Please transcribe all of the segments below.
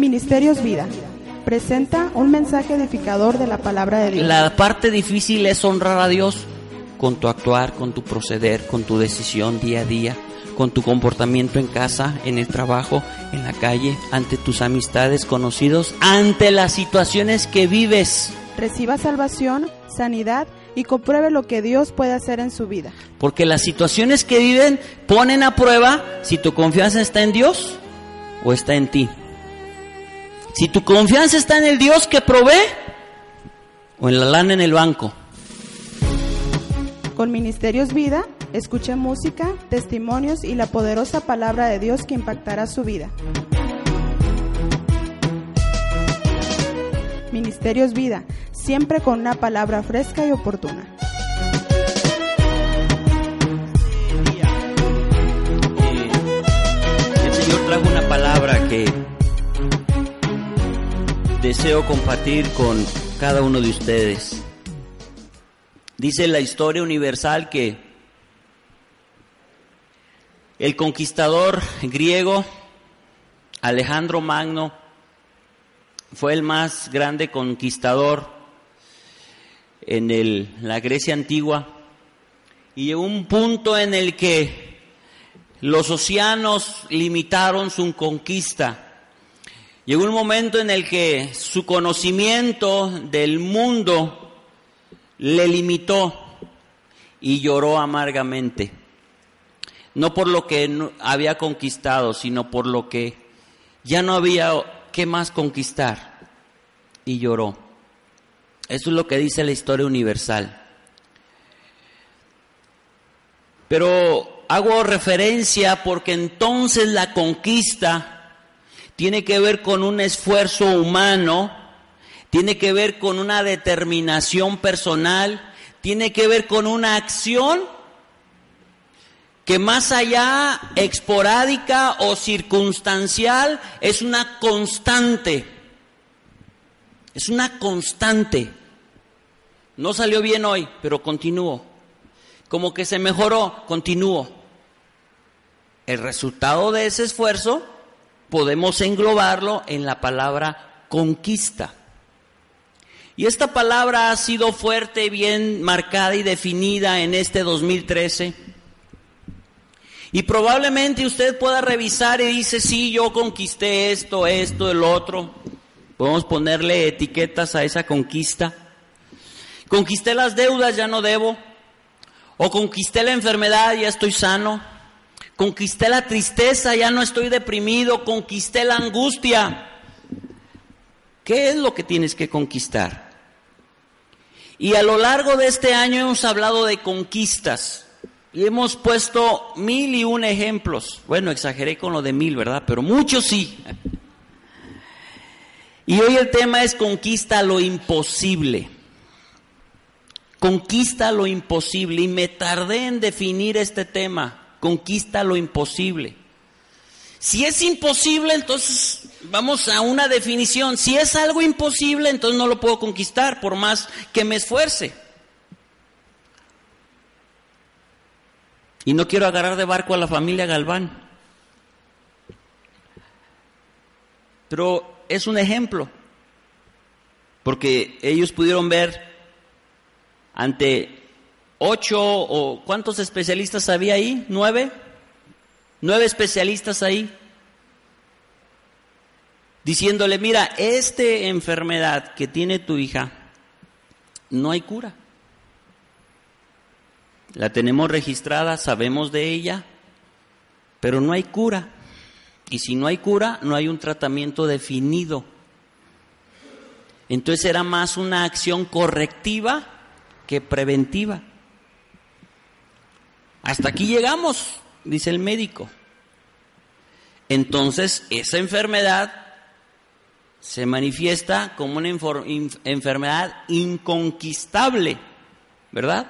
Ministerios Vida presenta un mensaje edificador de la palabra de Dios. La parte difícil es honrar a Dios con tu actuar, con tu proceder, con tu decisión día a día, con tu comportamiento en casa, en el trabajo, en la calle, ante tus amistades, conocidos, ante las situaciones que vives. Reciba salvación, sanidad y compruebe lo que Dios puede hacer en su vida. Porque las situaciones que viven ponen a prueba si tu confianza está en Dios o está en ti. Si tu confianza está en el Dios que provee o en la lana en el banco. Con Ministerios Vida, escuche música, testimonios y la poderosa palabra de Dios que impactará su vida. Ministerios Vida, siempre con una palabra fresca y oportuna. El Señor trajo una palabra que deseo compartir con cada uno de ustedes. Dice la historia universal que el conquistador griego Alejandro Magno fue el más grande conquistador en la Grecia antigua y llegó un punto en el que los océanos limitaron su conquista. Llegó un momento en el que su conocimiento del mundo le limitó y lloró amargamente. No por lo que había conquistado, sino por lo que ya no había qué más conquistar. Y lloró. Eso es lo que dice la historia universal. Pero hago referencia porque entonces la conquista tiene que ver con un esfuerzo humano, tiene que ver con una determinación personal, tiene que ver con una acción que más allá esporádica o circunstancial es una constante. Es una constante. No salió bien hoy, pero continúo. Como que se mejoró, continúo. El resultado de ese esfuerzo podemos englobarlo en la palabra conquista. Y esta palabra ha sido fuerte, bien marcada y definida en este 2013. Y probablemente usted pueda revisar y dice, sí, yo conquisté esto, esto, el otro. Podemos ponerle etiquetas a esa conquista. Conquisté las deudas, ya no debo. O conquisté la enfermedad, ya estoy sano. Conquisté la tristeza, ya no estoy deprimido. Conquisté la angustia. ¿Qué es lo que tienes que conquistar? Y a lo largo de este año hemos hablado de conquistas. Y hemos puesto mil y un ejemplos. Bueno, exageré con lo de mil, ¿verdad? Pero muchos sí. Y hoy el tema es conquista lo imposible. Conquista lo imposible. Y me tardé en definir este tema. Conquista lo imposible. Si es imposible, entonces vamos a una definición. Si es algo imposible, entonces no lo puedo conquistar por más que me esfuerce. Y no quiero agarrar de barco a la familia Galván. Pero es un ejemplo. Porque ellos pudieron ver ante ocho o cuántos especialistas había ahí, nueve, nueve especialistas ahí, diciéndole, mira, esta enfermedad que tiene tu hija, no hay cura. La tenemos registrada, sabemos de ella, pero no hay cura. Y si no hay cura, no hay un tratamiento definido. Entonces era más una acción correctiva que preventiva. Hasta aquí llegamos, dice el médico. entonces esa enfermedad se manifiesta como una enfermedad inconquistable, ¿verdad?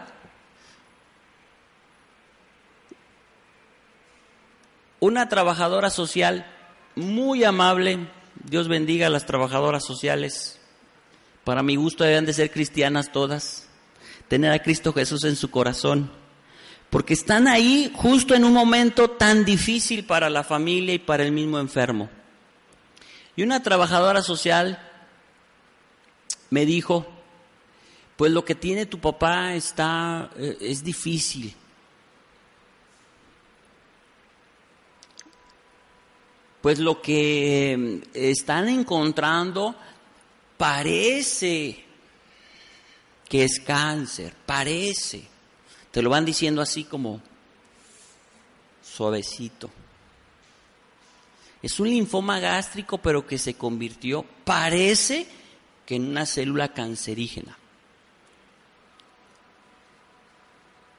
Una trabajadora social muy amable, Dios bendiga a las trabajadoras sociales, para mi gusto deben de ser cristianas todas, tener a Cristo Jesús en su corazón, porque están ahí justo en un momento tan difícil para la familia y para el mismo enfermo. Y una trabajadora social me dijo, pues lo que tiene tu papá está, eh, es difícil. Pues lo que eh, están encontrando parece que es cáncer, parece. Te lo van diciendo así como suavecito. Es un linfoma gástrico, pero que se convirtió, parece que en una célula cancerígena.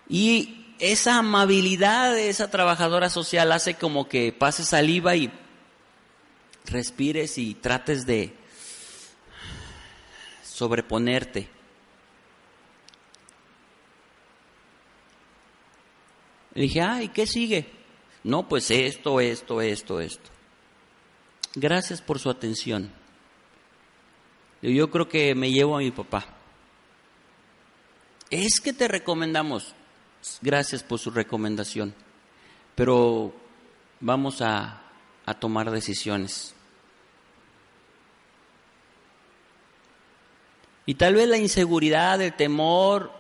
Y esa amabilidad de esa trabajadora social hace como que pases saliva y respires y trates de sobreponerte. Le dije, ah, ¿y qué sigue? No, pues esto, esto, esto, esto. Gracias por su atención. Yo creo que me llevo a mi papá. Es que te recomendamos. Gracias por su recomendación. Pero vamos a, a tomar decisiones. Y tal vez la inseguridad, el temor,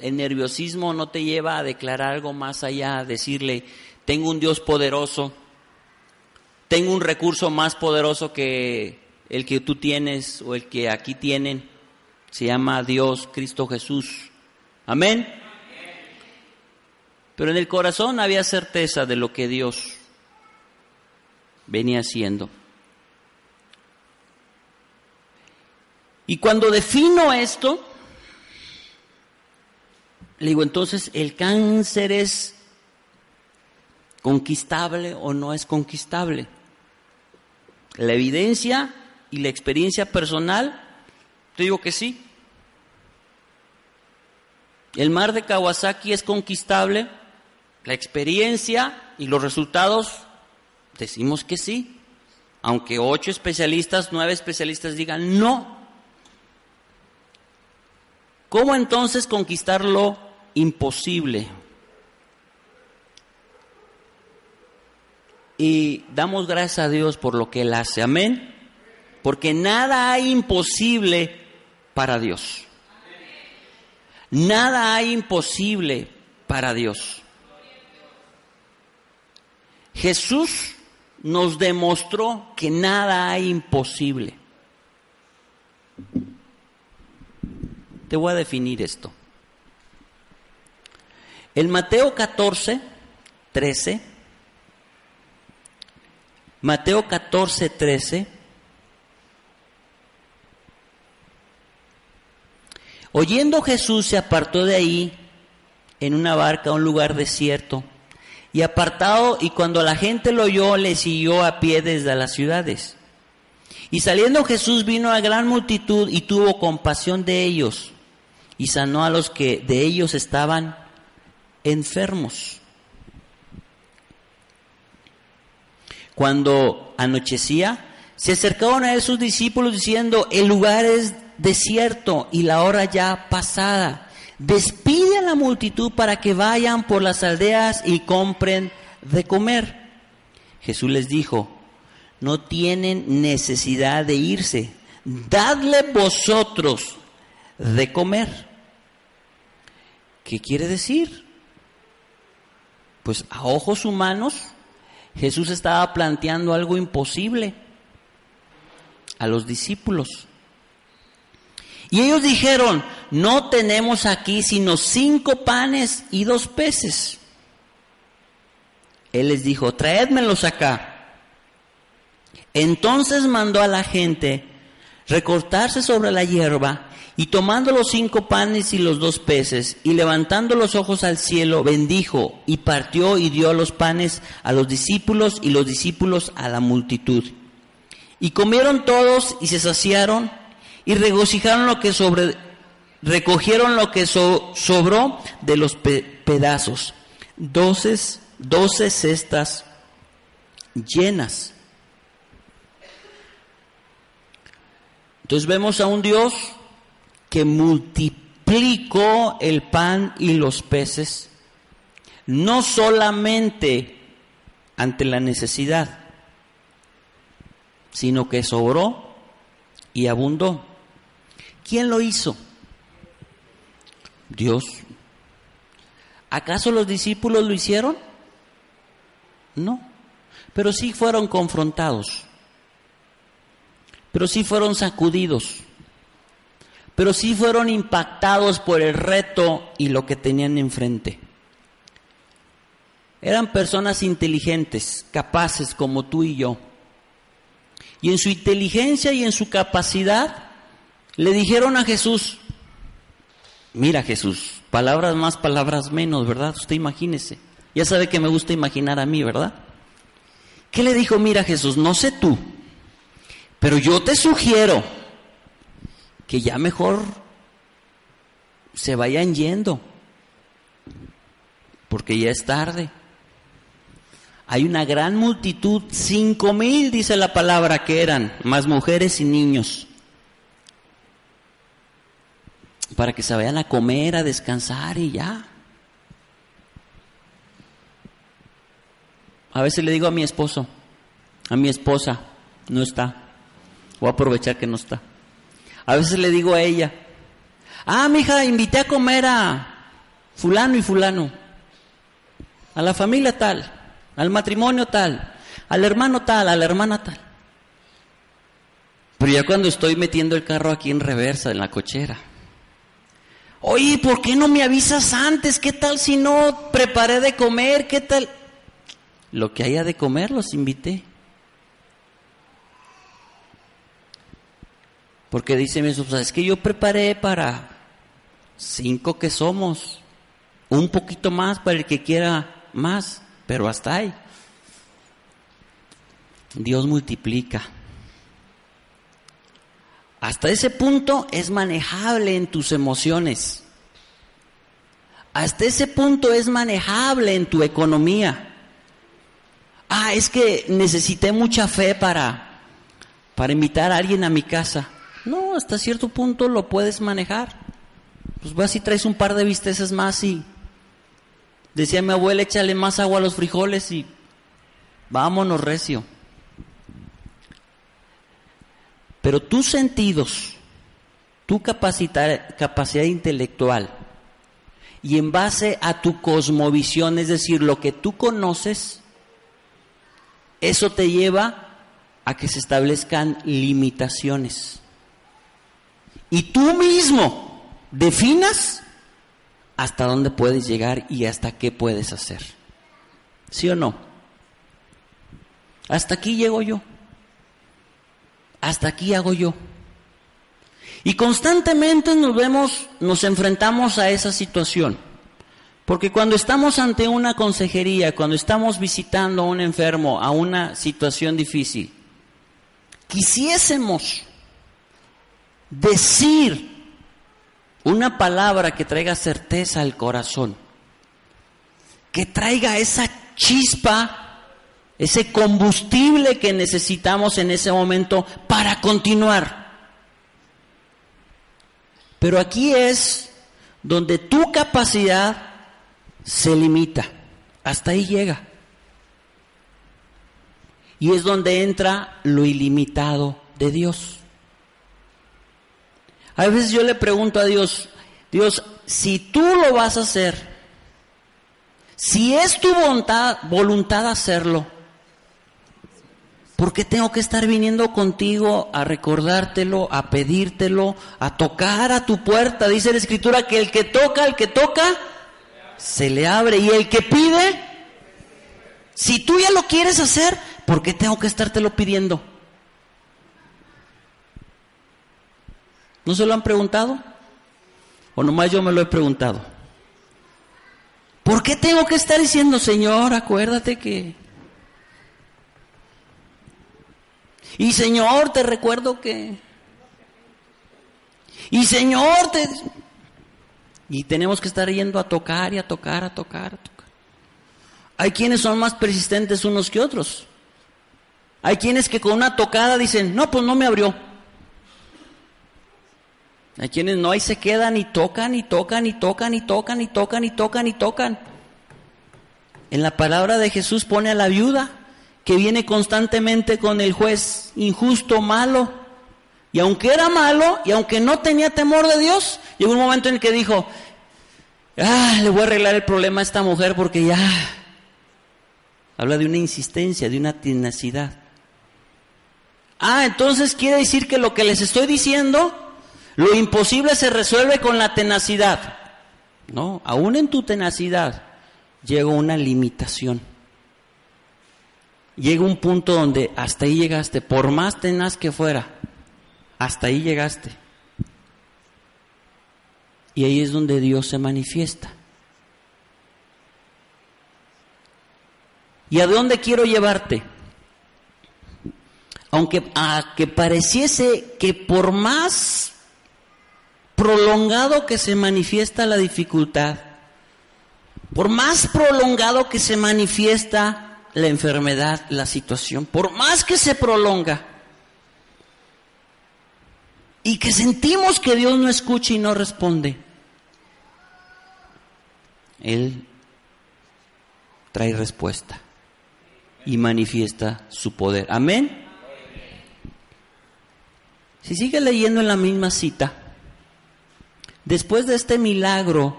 el nerviosismo no te lleva a declarar algo más allá, a decirle, tengo un Dios poderoso tengo un recurso más poderoso que el que tú tienes o el que aquí tienen. Se llama Dios, Cristo Jesús. Amén. Pero en el corazón había certeza de lo que Dios venía haciendo. Y cuando defino esto, le digo, entonces, ¿el cáncer es conquistable o no es conquistable? La evidencia y la experiencia personal, te digo que sí. El mar de Kawasaki es conquistable, la experiencia y los resultados decimos que sí, aunque ocho especialistas, nueve especialistas digan no. ¿Cómo entonces conquistar lo imposible? y damos gracias a Dios por lo que Él hace. Amén. Porque nada hay imposible para Dios. Nada hay imposible para Dios. Jesús nos demostró que nada hay imposible. Te voy a definir esto. En Mateo 14, 13, Mateo 14, 13. Oyendo Jesús se apartó de ahí en una barca a un lugar desierto y apartado y cuando la gente lo oyó le siguió a pie desde las ciudades. Y saliendo Jesús vino a gran multitud y tuvo compasión de ellos y sanó a los que de ellos estaban enfermos Cuando anochecía, se acercaron a él sus discípulos diciendo, el lugar es desierto y la hora ya pasada. Despide a la multitud para que vayan por las aldeas y compren de comer. Jesús les dijo, no tienen necesidad de irse, dadle vosotros de comer. ¿Qué quiere decir? Pues a ojos humanos Jesús estaba planteando algo imposible a los discípulos. Y ellos dijeron, no tenemos aquí sino cinco panes y dos peces. Él les dijo, traédmelos acá. Entonces mandó a la gente recortarse sobre la hierba Y tomando los cinco panes y los dos peces, y levantando los ojos al cielo, bendijo, y partió y dio los panes a los discípulos y los discípulos a la multitud. Y comieron todos y se saciaron, y regocijaron lo que sobre, recogieron lo que sobró de los pedazos, doce, doce cestas llenas. Entonces vemos a un Dios que multiplicó el pan y los peces, no solamente ante la necesidad, sino que sobró y abundó. ¿Quién lo hizo? Dios. ¿Acaso los discípulos lo hicieron? No, pero sí fueron confrontados, pero sí fueron sacudidos pero sí fueron impactados por el reto y lo que tenían enfrente. Eran personas inteligentes, capaces como tú y yo. Y en su inteligencia y en su capacidad le dijeron a Jesús, mira Jesús, palabras más, palabras menos, ¿verdad? Usted imagínese. Ya sabe que me gusta imaginar a mí, ¿verdad? ¿Qué le dijo? Mira Jesús, no sé tú, pero yo te sugiero que ya mejor se vayan yendo, porque ya es tarde. Hay una gran multitud, cinco mil dice la palabra que eran, más mujeres y niños, para que se vayan a comer, a descansar y ya. A veces le digo a mi esposo, a mi esposa, no está, voy a aprovechar que no está. A veces le digo a ella, ah, mija, invité a comer a fulano y fulano, a la familia tal, al matrimonio tal, al hermano tal, a la hermana tal. Pero ya cuando estoy metiendo el carro aquí en reversa, en la cochera, oye, ¿por qué no me avisas antes? ¿Qué tal si no preparé de comer? ¿Qué tal? Lo que haya de comer los invité. Porque dice mi esposa, es que yo preparé para cinco que somos, un poquito más para el que quiera más, pero hasta ahí. Dios multiplica. Hasta ese punto es manejable en tus emociones. Hasta ese punto es manejable en tu economía. Ah, es que necesité mucha fe para, para invitar a alguien a mi casa. No, hasta cierto punto lo puedes manejar. Pues vas y traes un par de bisteces más y decía mi abuela, échale más agua a los frijoles y vámonos recio. Pero tus sentidos, tu capacidad, capacidad intelectual y en base a tu cosmovisión, es decir, lo que tú conoces, eso te lleva a que se establezcan limitaciones y tú mismo definas hasta dónde puedes llegar y hasta qué puedes hacer. ¿Sí o no? Hasta aquí llego yo. Hasta aquí hago yo. Y constantemente nos vemos, nos enfrentamos a esa situación. Porque cuando estamos ante una consejería, cuando estamos visitando a un enfermo, a una situación difícil, quisiésemos decir una palabra que traiga certeza al corazón, que traiga esa chispa, ese combustible que necesitamos en ese momento para continuar. Pero aquí es donde tu capacidad se limita, hasta ahí llega. Y es donde entra lo ilimitado de Dios. A veces yo le pregunto a Dios, Dios, si tú lo vas a hacer, si es tu voluntad, voluntad hacerlo, ¿por qué tengo que estar viniendo contigo a recordártelo, a pedírtelo, a tocar a tu puerta? Dice la escritura que el que toca, el que toca, se le abre. Y el que pide, si tú ya lo quieres hacer, ¿por qué tengo que estártelo pidiendo? ¿No se lo han preguntado? ¿O nomás yo me lo he preguntado? ¿Por qué tengo que estar diciendo, Señor, acuérdate que... Y Señor, te recuerdo que... Y Señor, te... Y tenemos que estar yendo a tocar y a tocar, a tocar, a tocar. Hay quienes son más persistentes unos que otros. Hay quienes que con una tocada dicen, no, pues no me abrió. Hay quienes no, ahí se quedan y tocan y tocan y tocan y tocan y tocan y tocan y tocan. En la palabra de Jesús pone a la viuda que viene constantemente con el juez injusto, malo. Y aunque era malo y aunque no tenía temor de Dios, llegó un momento en el que dijo, ah, le voy a arreglar el problema a esta mujer porque ya habla de una insistencia, de una tenacidad. Ah, entonces quiere decir que lo que les estoy diciendo lo imposible se resuelve con la tenacidad. No, aún en tu tenacidad llega una limitación. Llega un punto donde hasta ahí llegaste, por más tenaz que fuera, hasta ahí llegaste. Y ahí es donde Dios se manifiesta. ¿Y a dónde quiero llevarte? Aunque a que pareciese que por más prolongado que se manifiesta la dificultad, por más prolongado que se manifiesta la enfermedad, la situación, por más que se prolonga, y que sentimos que Dios no escucha y no responde, Él trae respuesta y manifiesta su poder. Amén. Si sigue leyendo en la misma cita, Después de este milagro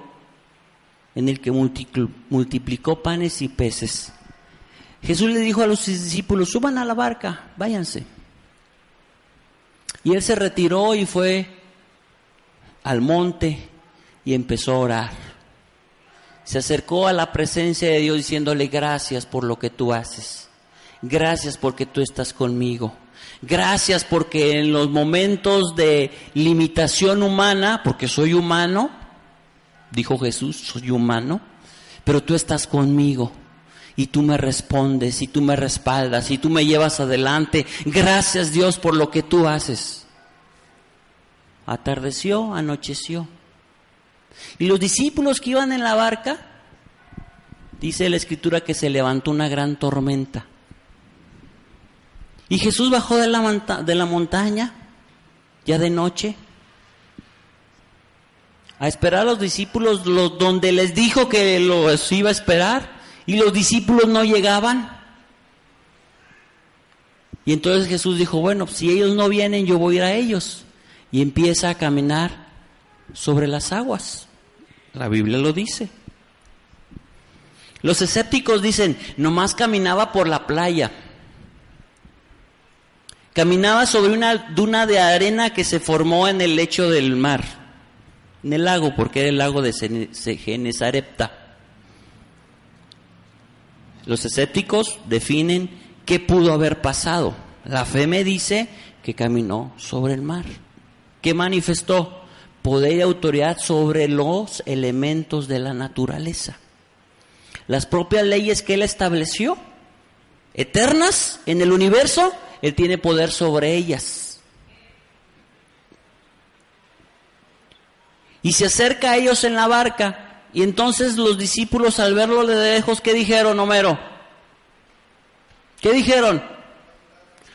en el que multiplicó panes y peces, Jesús le dijo a los discípulos, suban a la barca, váyanse. Y él se retiró y fue al monte y empezó a orar. Se acercó a la presencia de Dios diciéndole gracias por lo que tú haces. Gracias porque tú estás conmigo. Gracias porque en los momentos de limitación humana, porque soy humano, dijo Jesús, soy humano, pero tú estás conmigo y tú me respondes y tú me respaldas y tú me llevas adelante. Gracias Dios por lo que tú haces. Atardeció, anocheció. Y los discípulos que iban en la barca, dice la escritura que se levantó una gran tormenta. Y Jesús bajó de la, de la montaña, ya de noche, a esperar a los discípulos donde les dijo que los iba a esperar y los discípulos no llegaban. Y entonces Jesús dijo, bueno, si ellos no vienen, yo voy a ir a ellos. Y empieza a caminar sobre las aguas. La Biblia lo dice. Los escépticos dicen, nomás caminaba por la playa. Caminaba sobre una duna de arena que se formó en el lecho del mar, en el lago, porque era el lago de Genesarepta. Los escépticos definen qué pudo haber pasado. La fe me dice que caminó sobre el mar. ¿Qué manifestó? Poder y autoridad sobre los elementos de la naturaleza. Las propias leyes que él estableció, eternas en el universo, él tiene poder sobre ellas. Y se acerca a ellos en la barca. Y entonces los discípulos al verlo de lejos, ¿qué dijeron, Homero? ¿Qué dijeron?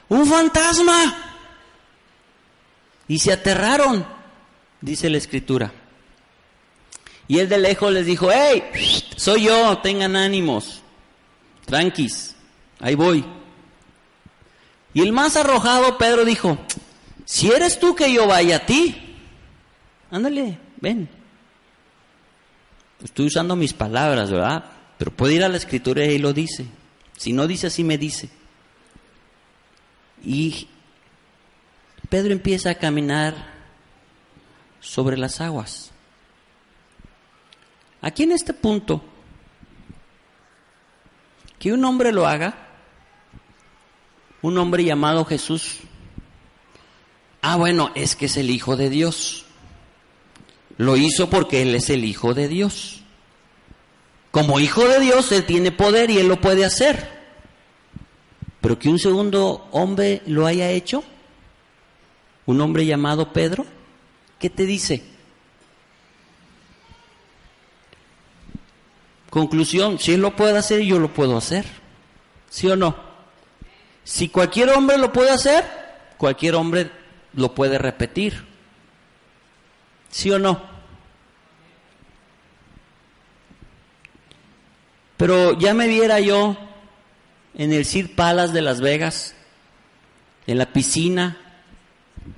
Un fantasma. Y se aterraron, dice la escritura. Y él de lejos les dijo, hey, soy yo, tengan ánimos, tranquis, ahí voy. Y el más arrojado, Pedro, dijo, si eres tú que yo vaya a ti, ándale, ven. Estoy usando mis palabras, ¿verdad? Pero puede ir a la escritura y lo dice. Si no dice así, me dice. Y Pedro empieza a caminar sobre las aguas. Aquí en este punto, que un hombre lo haga, un hombre llamado Jesús. Ah, bueno, es que es el Hijo de Dios. Lo hizo porque Él es el Hijo de Dios. Como Hijo de Dios, Él tiene poder y Él lo puede hacer. Pero que un segundo hombre lo haya hecho, un hombre llamado Pedro, ¿qué te dice? Conclusión, si Él lo puede hacer, yo lo puedo hacer. ¿Sí o no? Si cualquier hombre lo puede hacer, cualquier hombre lo puede repetir. ¿Sí o no? Pero ya me viera yo en el Sir Palace de Las Vegas, en la piscina,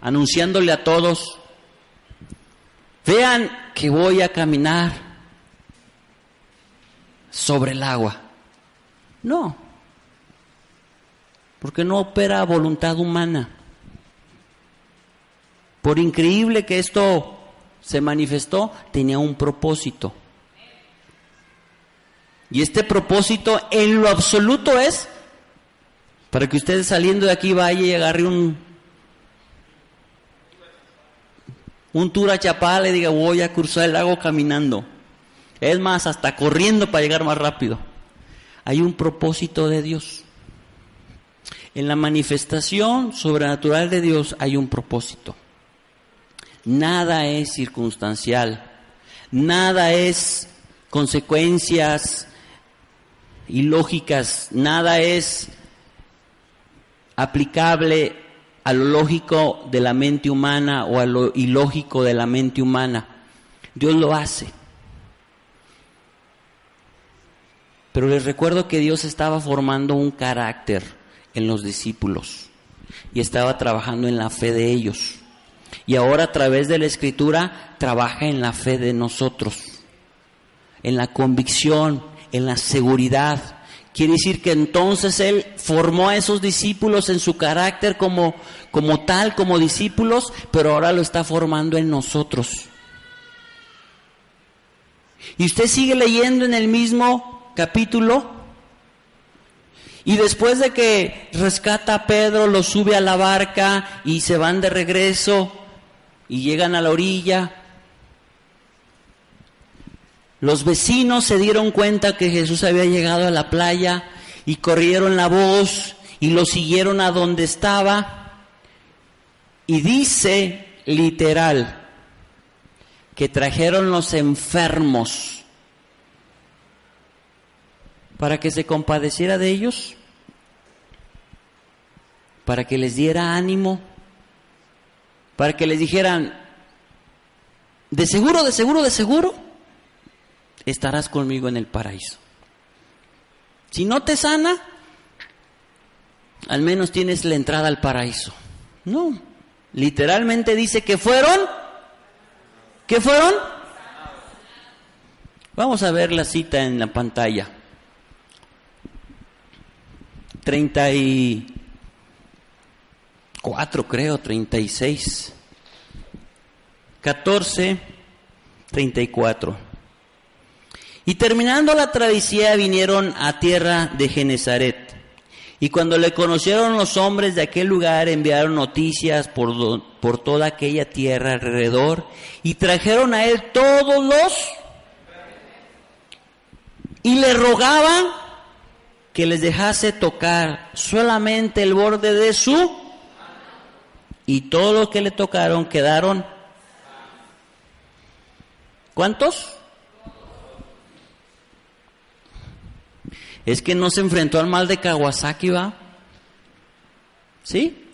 anunciándole a todos, vean que voy a caminar sobre el agua. No, porque no opera voluntad humana. Por increíble que esto se manifestó, tenía un propósito. Y este propósito en lo absoluto es para que ustedes saliendo de aquí vaya y agarre un, un tour a Chapala y diga voy a cruzar el lago caminando. Es más, hasta corriendo para llegar más rápido. Hay un propósito de Dios. En la manifestación sobrenatural de Dios hay un propósito. Nada es circunstancial, nada es consecuencias ilógicas, nada es aplicable a lo lógico de la mente humana o a lo ilógico de la mente humana. Dios lo hace. Pero les recuerdo que Dios estaba formando un carácter en los discípulos y estaba trabajando en la fe de ellos. Y ahora a través de la escritura trabaja en la fe de nosotros, en la convicción, en la seguridad. Quiere decir que entonces Él formó a esos discípulos en su carácter como, como tal, como discípulos, pero ahora lo está formando en nosotros. Y usted sigue leyendo en el mismo capítulo y después de que rescata a Pedro, lo sube a la barca y se van de regreso y llegan a la orilla. Los vecinos se dieron cuenta que Jesús había llegado a la playa y corrieron la voz y lo siguieron a donde estaba. Y dice literal que trajeron los enfermos para que se compadeciera de ellos, para que les diera ánimo, para que les dijeran, de seguro, de seguro, de seguro, estarás conmigo en el paraíso. Si no te sana, al menos tienes la entrada al paraíso. No, literalmente dice que fueron, ¿qué fueron? Vamos a ver la cita en la pantalla. 34 creo, 36. 14, 34. Y terminando la travesía vinieron a tierra de Genezaret. Y cuando le conocieron los hombres de aquel lugar, enviaron noticias por, por toda aquella tierra alrededor y trajeron a él todos los y le rogaban que les dejase tocar solamente el borde de su y todo lo que le tocaron quedaron ¿Cuántos? Es que no se enfrentó al mal de Kawasaki, ¿va? ¿Sí?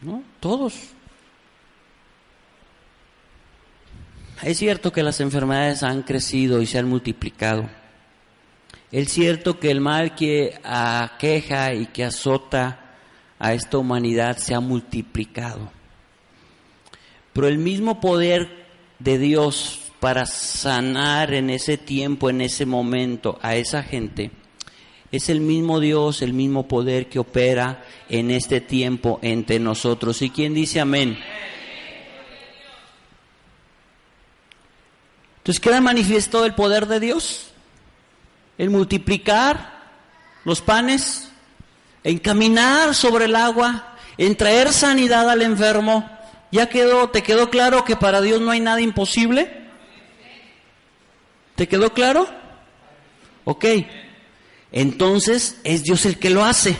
¿No? Todos. Es cierto que las enfermedades han crecido y se han multiplicado. Es cierto que el mal que aqueja y que azota a esta humanidad se ha multiplicado. Pero el mismo poder de Dios para sanar en ese tiempo, en ese momento a esa gente, es el mismo Dios, el mismo poder que opera en este tiempo entre nosotros. ¿Y quién dice amén? Entonces queda manifiesto el poder de Dios en multiplicar los panes, en caminar sobre el agua, en traer sanidad al enfermo, ¿Ya quedó, te quedó claro que para Dios no hay nada imposible? ¿Te quedó claro? Ok. Entonces es Dios el que lo hace.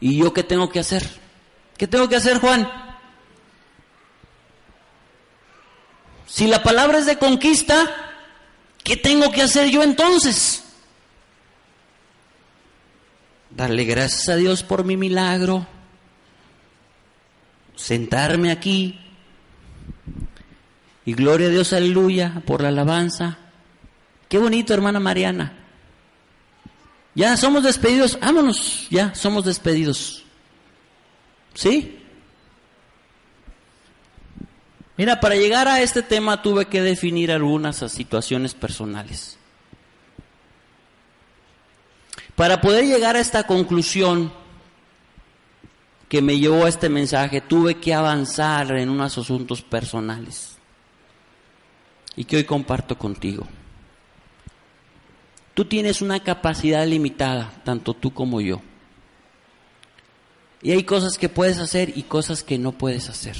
¿Y yo qué tengo que hacer? ¿Qué tengo que hacer, Juan? Si la palabra es de conquista, ¿qué tengo que hacer yo entonces? Darle gracias a Dios por mi milagro, sentarme aquí y gloria a Dios, aleluya, por la alabanza. Qué bonito, hermana Mariana. Ya somos despedidos, vámonos, ya somos despedidos. ¿Sí? Mira, para llegar a este tema tuve que definir algunas situaciones personales. Para poder llegar a esta conclusión que me llevó a este mensaje, tuve que avanzar en unos asuntos personales y que hoy comparto contigo. Tú tienes una capacidad limitada, tanto tú como yo. Y hay cosas que puedes hacer y cosas que no puedes hacer.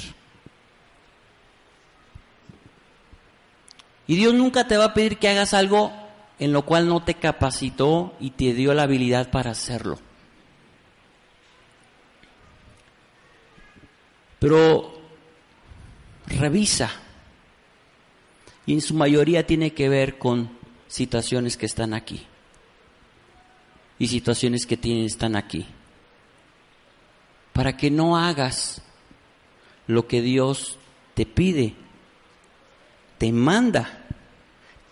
Y Dios nunca te va a pedir que hagas algo en lo cual no te capacitó y te dio la habilidad para hacerlo. Pero revisa. Y en su mayoría tiene que ver con situaciones que están aquí. Y situaciones que tienen, están aquí. Para que no hagas lo que Dios te pide, te manda,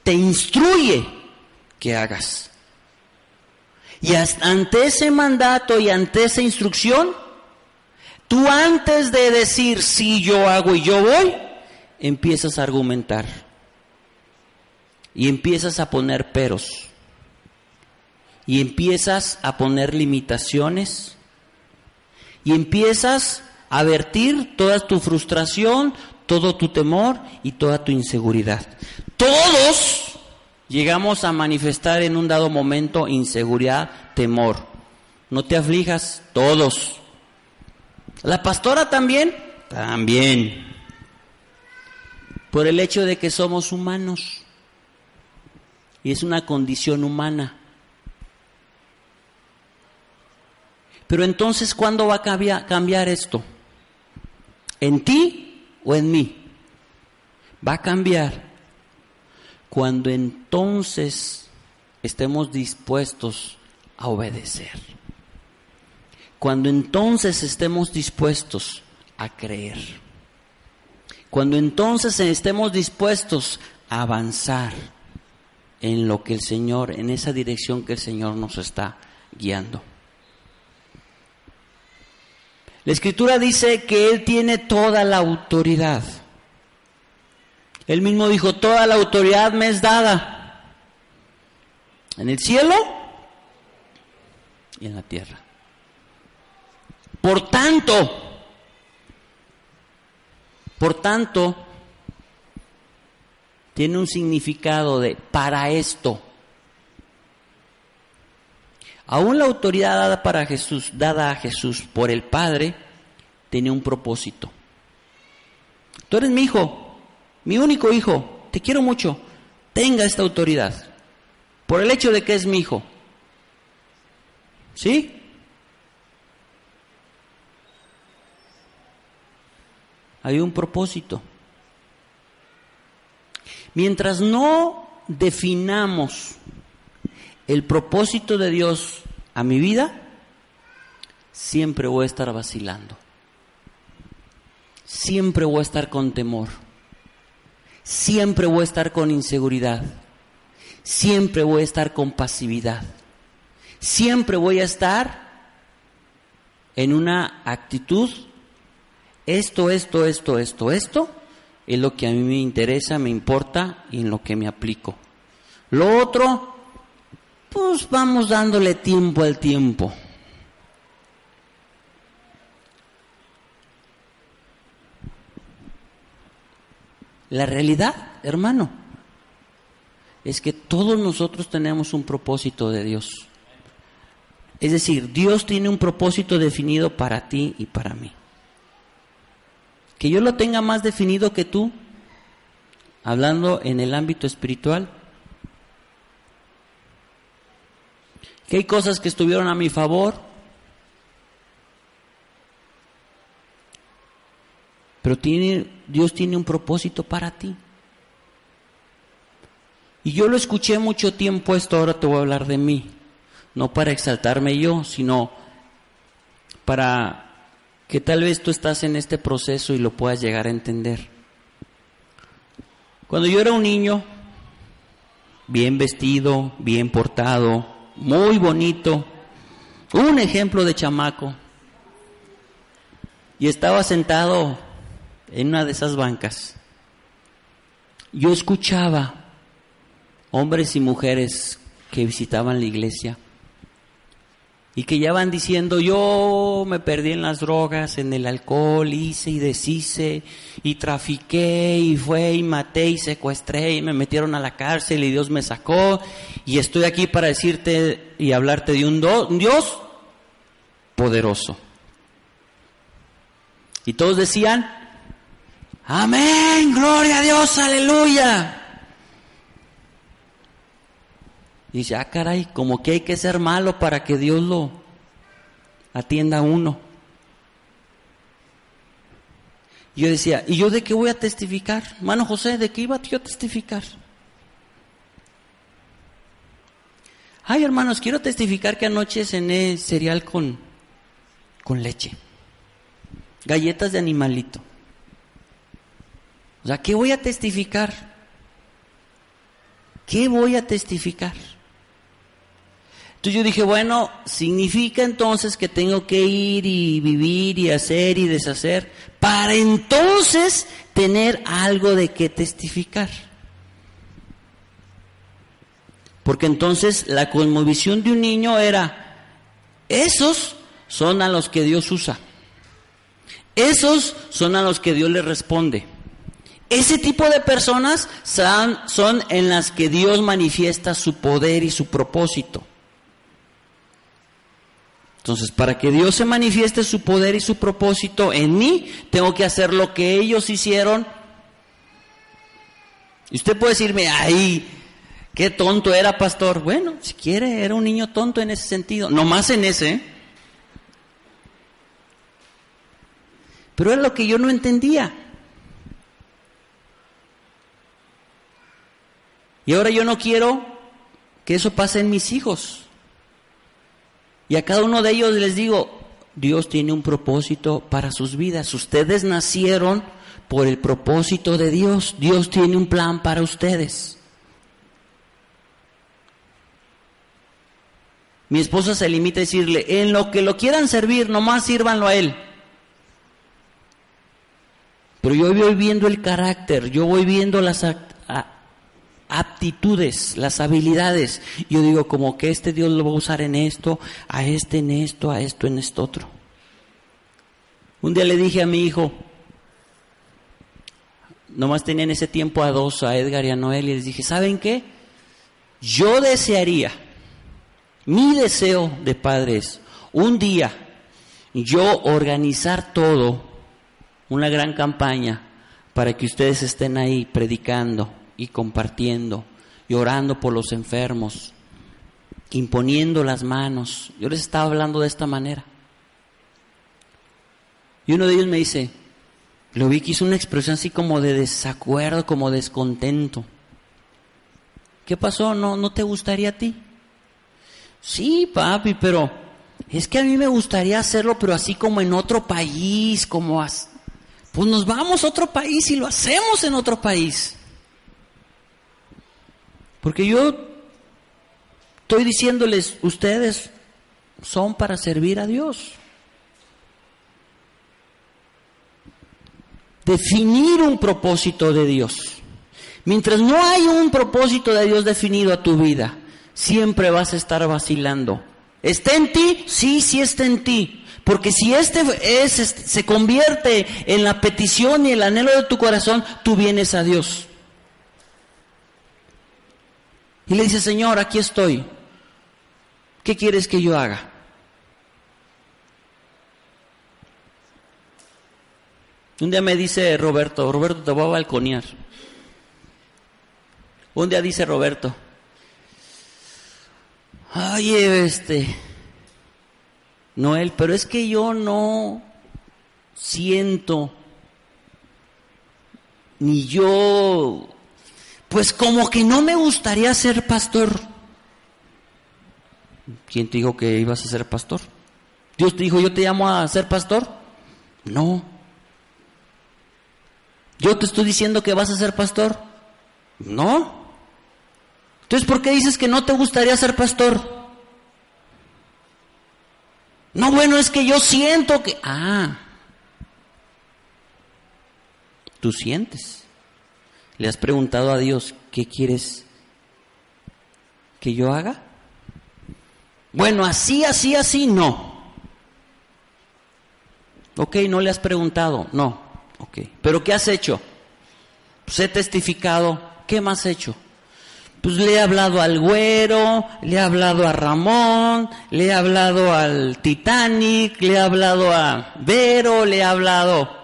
te instruye que hagas. Y ante ese mandato y ante esa instrucción, tú antes de decir sí yo hago y yo voy, empiezas a argumentar y empiezas a poner peros y empiezas a poner limitaciones y empiezas a vertir toda tu frustración, todo tu temor y toda tu inseguridad. Todos llegamos a manifestar en un dado momento inseguridad, temor. No te aflijas, todos. La pastora también, también. Por el hecho de que somos humanos. Y es una condición humana. Pero entonces, ¿cuándo va a cambiar, esto? ¿En ti o en mí? Va a cambiar cuando entonces estemos dispuestos a obedecer. Cuando entonces estemos dispuestos a creer. Cuando entonces estemos dispuestos a avanzar en lo que el Señor, en esa dirección que el Señor nos está guiando. La escritura dice que Él tiene toda la autoridad. Él mismo dijo, toda la autoridad me es dada en el cielo y en la tierra. Por tanto, por tanto, tiene un significado de para esto. Aún la autoridad dada para Jesús, dada a Jesús por el Padre, tiene un propósito. Tú eres mi hijo, mi único hijo, te quiero mucho, tenga esta autoridad, por el hecho de que es mi hijo. ¿Sí? Hay un propósito. Mientras no definamos el propósito de Dios a mi vida, siempre voy a estar vacilando. Siempre voy a estar con temor. Siempre voy a estar con inseguridad. Siempre voy a estar con pasividad. Siempre voy a estar en una actitud, esto, esto, esto, esto, esto, es lo que a mí me interesa, me importa y en lo que me aplico. Lo otro, pues vamos dándole tiempo al tiempo. La realidad, hermano, es que todos nosotros tenemos un propósito de Dios. Es decir, Dios tiene un propósito definido para ti y para mí. que yo lo tenga más definido que tú, hablando en el ámbito espiritual. Que hay cosas que estuvieron a mi favor, pero tiene, Dios tiene un propósito para ti. Y yo lo escuché mucho tiempo esto, ahora te voy a hablar de mí, no para exaltarme yo, sino para que tal vez tú estás en este proceso y lo puedas llegar a entender. Cuando yo era un niño, bien vestido, bien portado, muy bonito, un ejemplo de chamaco, y estaba sentado en una de esas bancas, yo escuchaba hombres y mujeres que visitaban la iglesia y que ya van diciendo, yo me perdí en las drogas, en el alcohol, hice y deshice, y trafiqué, y fue, y maté, y secuestré, y me metieron a la cárcel, y Dios me sacó, y estoy aquí para decirte y hablarte de un, Dios poderoso. Y todos decían, amén, gloria a Dios, aleluya. Y dice, ah, caray, como que hay que ser malo para que Dios lo atienda a uno. Y yo decía, ¿y yo de qué voy a testificar? Mano José, ¿de qué iba yo a testificar? Ay, hermanos, quiero testificar que anoche cené cereal con, con leche. Galletas de animalito. O sea, ¿qué voy a testificar? ¿Qué voy a testificar? Entonces yo dije, bueno, significa entonces que tengo que ir y vivir y hacer y deshacer para entonces tener algo de qué testificar. Porque entonces la cosmovisión de un niño era, esos son a los que Dios usa. Esos son a los que Dios le responde. Ese tipo de personas son, en las que Dios manifiesta su poder y su propósito. Entonces, para que Dios se manifieste su poder y su propósito en mí, tengo que hacer lo que ellos hicieron. Y usted puede decirme, ay, qué tonto era pastor. Bueno, si quiere, era un niño tonto en ese sentido, no más en ese. Pero es lo que yo no entendía. Y ahora yo no quiero que eso pase en mis hijos. Y a cada uno de ellos les digo, Dios tiene un propósito para sus vidas. Ustedes nacieron por el propósito de Dios. Dios tiene un plan para ustedes. Mi esposa se limita a decirle, en lo que lo quieran servir, nomás sírvanlo a Él. Pero yo voy viendo el carácter, yo voy viendo las, aptitudes, las habilidades. Yo digo como que este Dios lo va a usar en esto, a este en esto, a esto en esto otro. Un día le dije a mi hijo, nomás tenía en ese tiempo a dos, a Edgar y a Noel, y les dije, ¿saben qué? Yo desearía, mi deseo de padre es, un día yo organizar todo, una gran campaña, para que ustedes estén ahí predicando, y compartiendo y orando por los enfermos, imponiendo las manos. Yo les estaba hablando de esta manera. Y uno de ellos me dice, lo vi que hizo una expresión así como de desacuerdo, como descontento. ¿Qué pasó? ¿No, no te gustaría a ti? Sí, papi, pero es que a mí me gustaría hacerlo, pero así como en otro país, como... Pues nos vamos a otro país y lo hacemos en otro país. Porque yo estoy diciéndoles, ustedes son para servir a Dios. Definir un propósito de Dios. Mientras no hay un propósito de Dios definido a tu vida, siempre vas a estar vacilando. ¿Está en ti? Sí, sí está en ti. Porque si este es, se convierte en la petición y el anhelo de tu corazón, tú vienes a Dios. Y le dice, Señor, aquí estoy. ¿Qué quieres que yo haga? Un día me dice Roberto, Roberto te voy a balconear. Un día dice Roberto, ay, este, Noel, pero es que yo no siento, ni yo, pues como que no me gustaría ser pastor. ¿Quién te dijo que ibas a ser pastor? ¿Dios te dijo, yo te llamo a ser pastor? No. ¿Yo te estoy diciendo que vas a ser pastor? No. Entonces, ¿por qué dices que no te gustaría ser pastor? No, bueno, es que yo siento que... Ah, tú sientes. ¿Le has preguntado a Dios qué quieres que yo haga? Bueno, así, así, así, no. Ok, no le has preguntado, no. Ok, pero ¿qué has hecho? Pues he testificado, ¿qué más has hecho? Pues le he hablado al güero, le he hablado a Ramón, le he hablado al Titanic, le he hablado a Vero, le he hablado...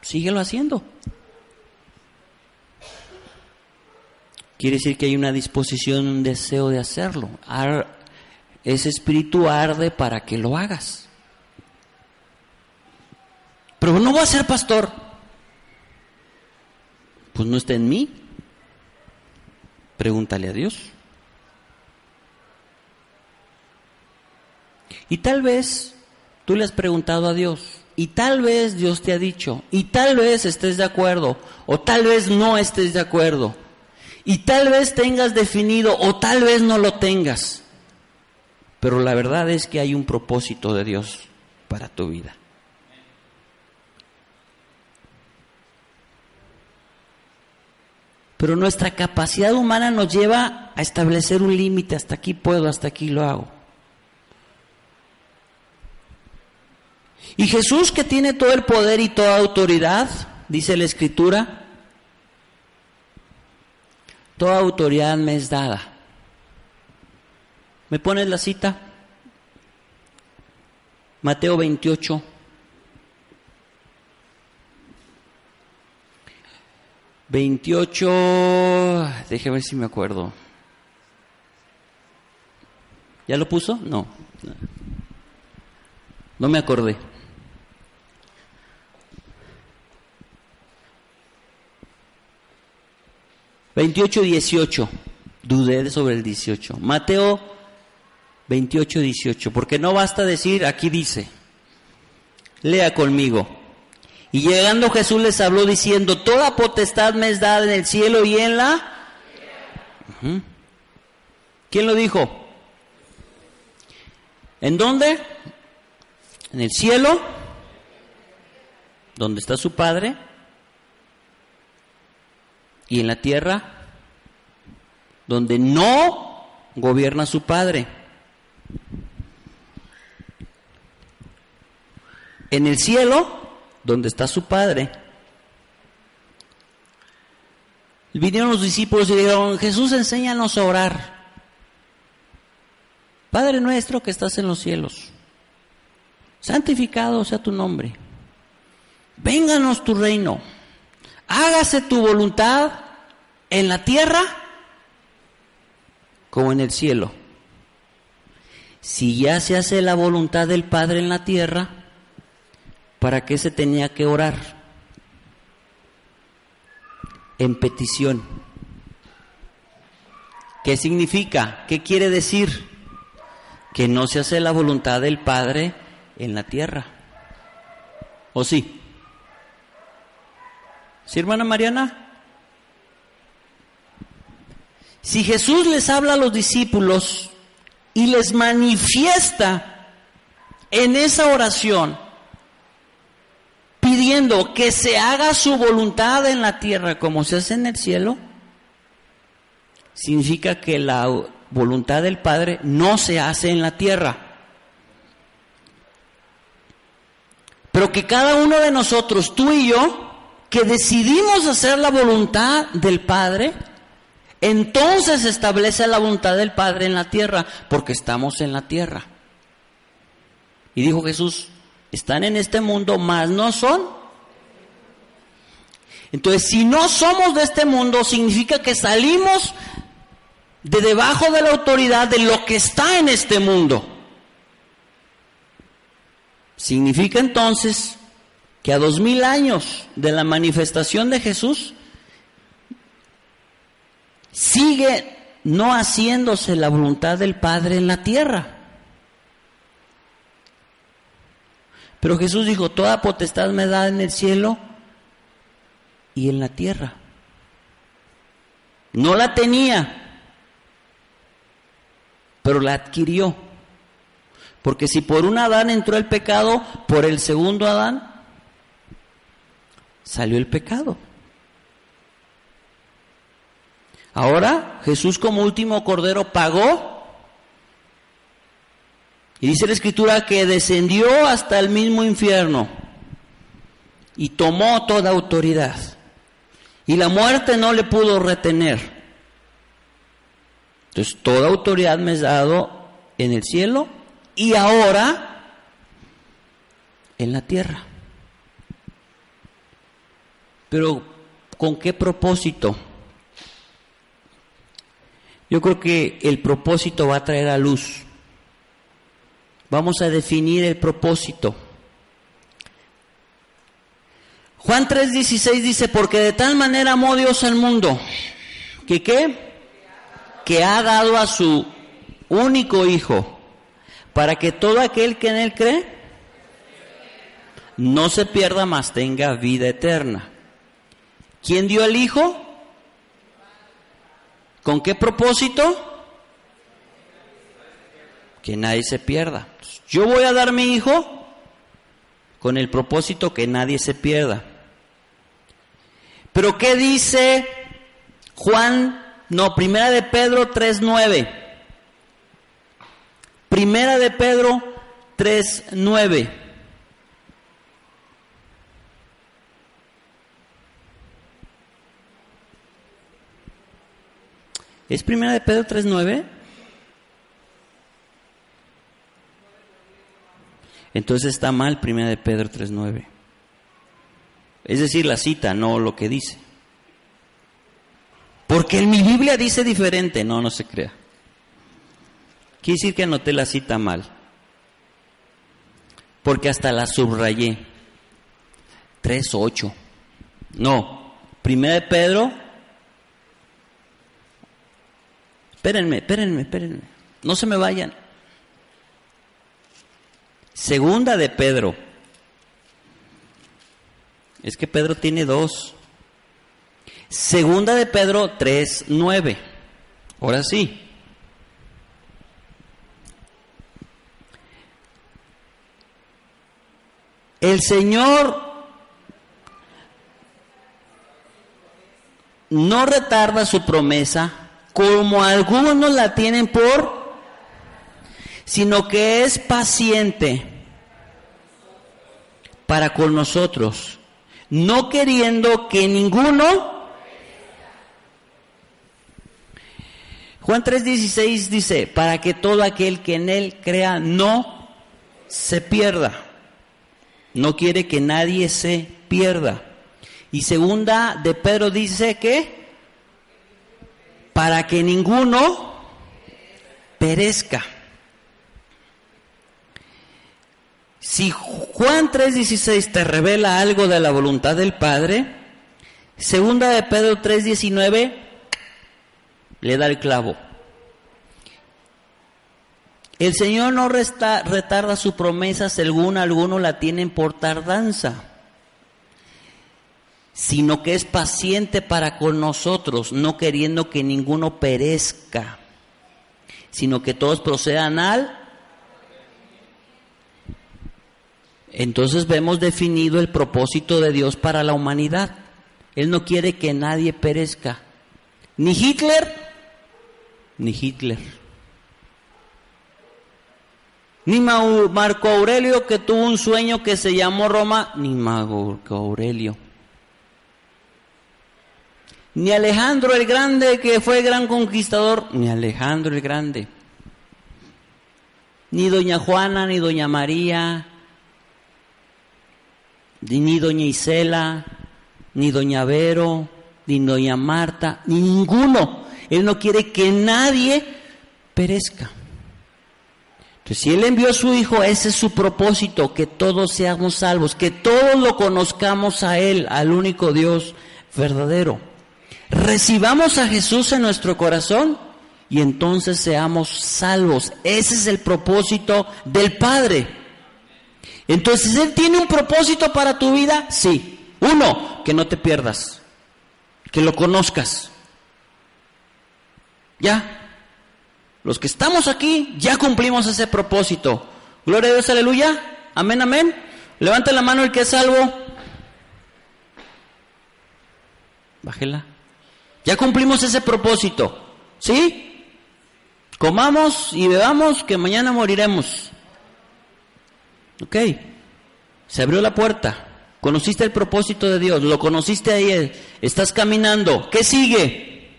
Síguelo haciendo. Quiere decir que hay una disposición, un deseo de hacerlo. ese espíritu arde para que lo hagas. Pero no voy a ser pastor. Pues no está en mí. Pregúntale a Dios. Y tal vez tú le has preguntado a Dios, y tal vez Dios te ha dicho, y tal vez estés de acuerdo, o tal vez no estés de acuerdo, y tal vez tengas definido, o tal vez no lo tengas. Pero la verdad es que hay un propósito de Dios para tu vida. Pero nuestra capacidad humana nos lleva a establecer un límite, hasta aquí puedo, hasta aquí lo hago. Y Jesús que tiene todo el poder y toda autoridad, dice la Escritura, toda autoridad me es dada. ¿Me pones la cita? Mateo 28. 28, déjeme ver si me acuerdo. ¿Ya lo puso? No. No me acordé. Veintiocho, dieciocho. Dudé sobre el dieciocho. Mateo veintiocho, dieciocho. Porque no basta decir, aquí dice. Lea conmigo. Y llegando Jesús les habló diciendo, toda potestad me es dada en el cielo y en la... ¿Quién lo dijo? ¿En dónde? En el cielo, donde está su Padre, y en la tierra, donde no gobierna su Padre. En el cielo donde está su padre. Vinieron los discípulos y dijeron, Jesús, enséñanos a orar. Padre nuestro que estás en los cielos, santificado sea tu nombre. Vénganos tu reino. Hágase tu voluntad en la tierra como en el cielo. Si ya se hace la voluntad del Padre en la tierra, ¿Para qué se tenía que orar? En petición. ¿Qué significa? ¿Qué quiere decir? Que no se hace la voluntad del Padre en la tierra. ¿O sí? ¿Sí, hermana Mariana? Si Jesús les habla a los discípulos y les manifiesta en esa oración pidiendo que se haga su voluntad en la tierra como se hace en el cielo, significa que la voluntad del Padre no se hace en la tierra. Pero que cada uno de nosotros, tú y yo, que decidimos hacer la voluntad del Padre, entonces establece la voluntad del Padre en la tierra, porque estamos en la tierra. Y dijo Jesús, están en este mundo, mas no son Entonces, si no somos de este mundo, significa que salimos de debajo de la autoridad de lo que está en este mundo. Significa entonces que a dos mil años de la manifestación de Jesús, sigue no haciéndose la voluntad del Padre en la tierra. Pero Jesús dijo, toda potestad me da en el cielo y en la tierra. No la tenía, pero la adquirió. Porque si por un Adán entró el pecado, por el segundo Adán salió el pecado. Ahora Jesús como último cordero pagó. Y dice la escritura que descendió hasta el mismo infierno y tomó toda autoridad. Y la muerte no le pudo retener. Entonces toda autoridad me es dado en el cielo y ahora en la tierra. Pero ¿con qué propósito? Yo creo que el propósito va a traer a luz. Vamos a definir el propósito. Juan 3:16 dice, porque de tal manera amó Dios al mundo, que qué? Que ha dado a su único Hijo, para que todo aquel que en Él cree, no se pierda, más tenga vida eterna. ¿Quién dio al Hijo? ¿Con qué propósito? Que nadie se pierda. Yo voy a dar mi hijo con el propósito que nadie se pierda. Pero ¿qué dice Juan? No, primera de Pedro 3.9. Primera de Pedro 3.9. ¿Es primera de Pedro 3.9? Entonces está mal primera de Pedro 3.9. Es decir, la cita, no lo que dice. Porque en mi Biblia dice diferente. No, no se crea. Quiere decir que anoté la cita mal. Porque hasta la subrayé. 3.8. No. Primera de Pedro Espérenme, espérenme, espérenme. No se me vayan. Segunda de Pedro. Es que Pedro tiene dos. Segunda de Pedro 3, 9. Ahora sí. El Señor no retarda su promesa como algunos la tienen por, sino que es paciente para con nosotros, no queriendo que ninguno... Juan 3:16 dice, para que todo aquel que en él crea no se pierda. No quiere que nadie se pierda. Y segunda de Pedro dice que para que ninguno perezca. Si Juan 3:16 te revela algo de la voluntad del Padre, segunda de Pedro 3:19 le da el clavo. El Señor no resta, retarda su promesa según algunos la tienen por tardanza sino que es paciente para con nosotros, no queriendo que ninguno perezca, sino que todos procedan al... Entonces vemos definido el propósito de Dios para la humanidad. Él no quiere que nadie perezca. Ni Hitler, ni Hitler. Ni Marco Aurelio que tuvo un sueño que se llamó Roma, ni Marco Aurelio ni Alejandro el Grande, que fue gran conquistador, ni Alejandro el Grande, ni doña Juana, ni doña María, ni doña Isela, ni doña Vero, ni doña Marta, ni ninguno. Él no quiere que nadie perezca. Entonces, si Él envió a su Hijo, ese es su propósito, que todos seamos salvos, que todos lo conozcamos a Él, al único Dios verdadero. Recibamos a Jesús en nuestro corazón y entonces seamos salvos. Ese es el propósito del Padre. Entonces, Él tiene un propósito para tu vida, sí. Uno, que no te pierdas, que lo conozcas. Ya, los que estamos aquí ya cumplimos ese propósito. Gloria a Dios, aleluya. Amén, amén. Levante la mano el que es salvo. Bájela. Ya cumplimos ese propósito. ¿Sí? Comamos y bebamos que mañana moriremos. Ok. Se abrió la puerta. Conociste el propósito de Dios. Lo conociste ayer. Estás caminando. ¿Qué sigue?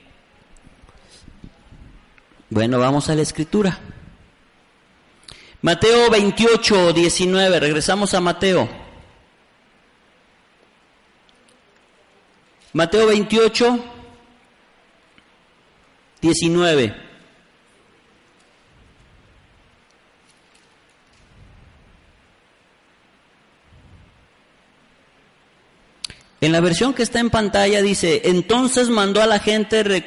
Bueno, vamos a la escritura. Mateo 28, 19, regresamos a Mateo. Mateo 28, 19. En la versión que está en pantalla dice, entonces mandó a la gente...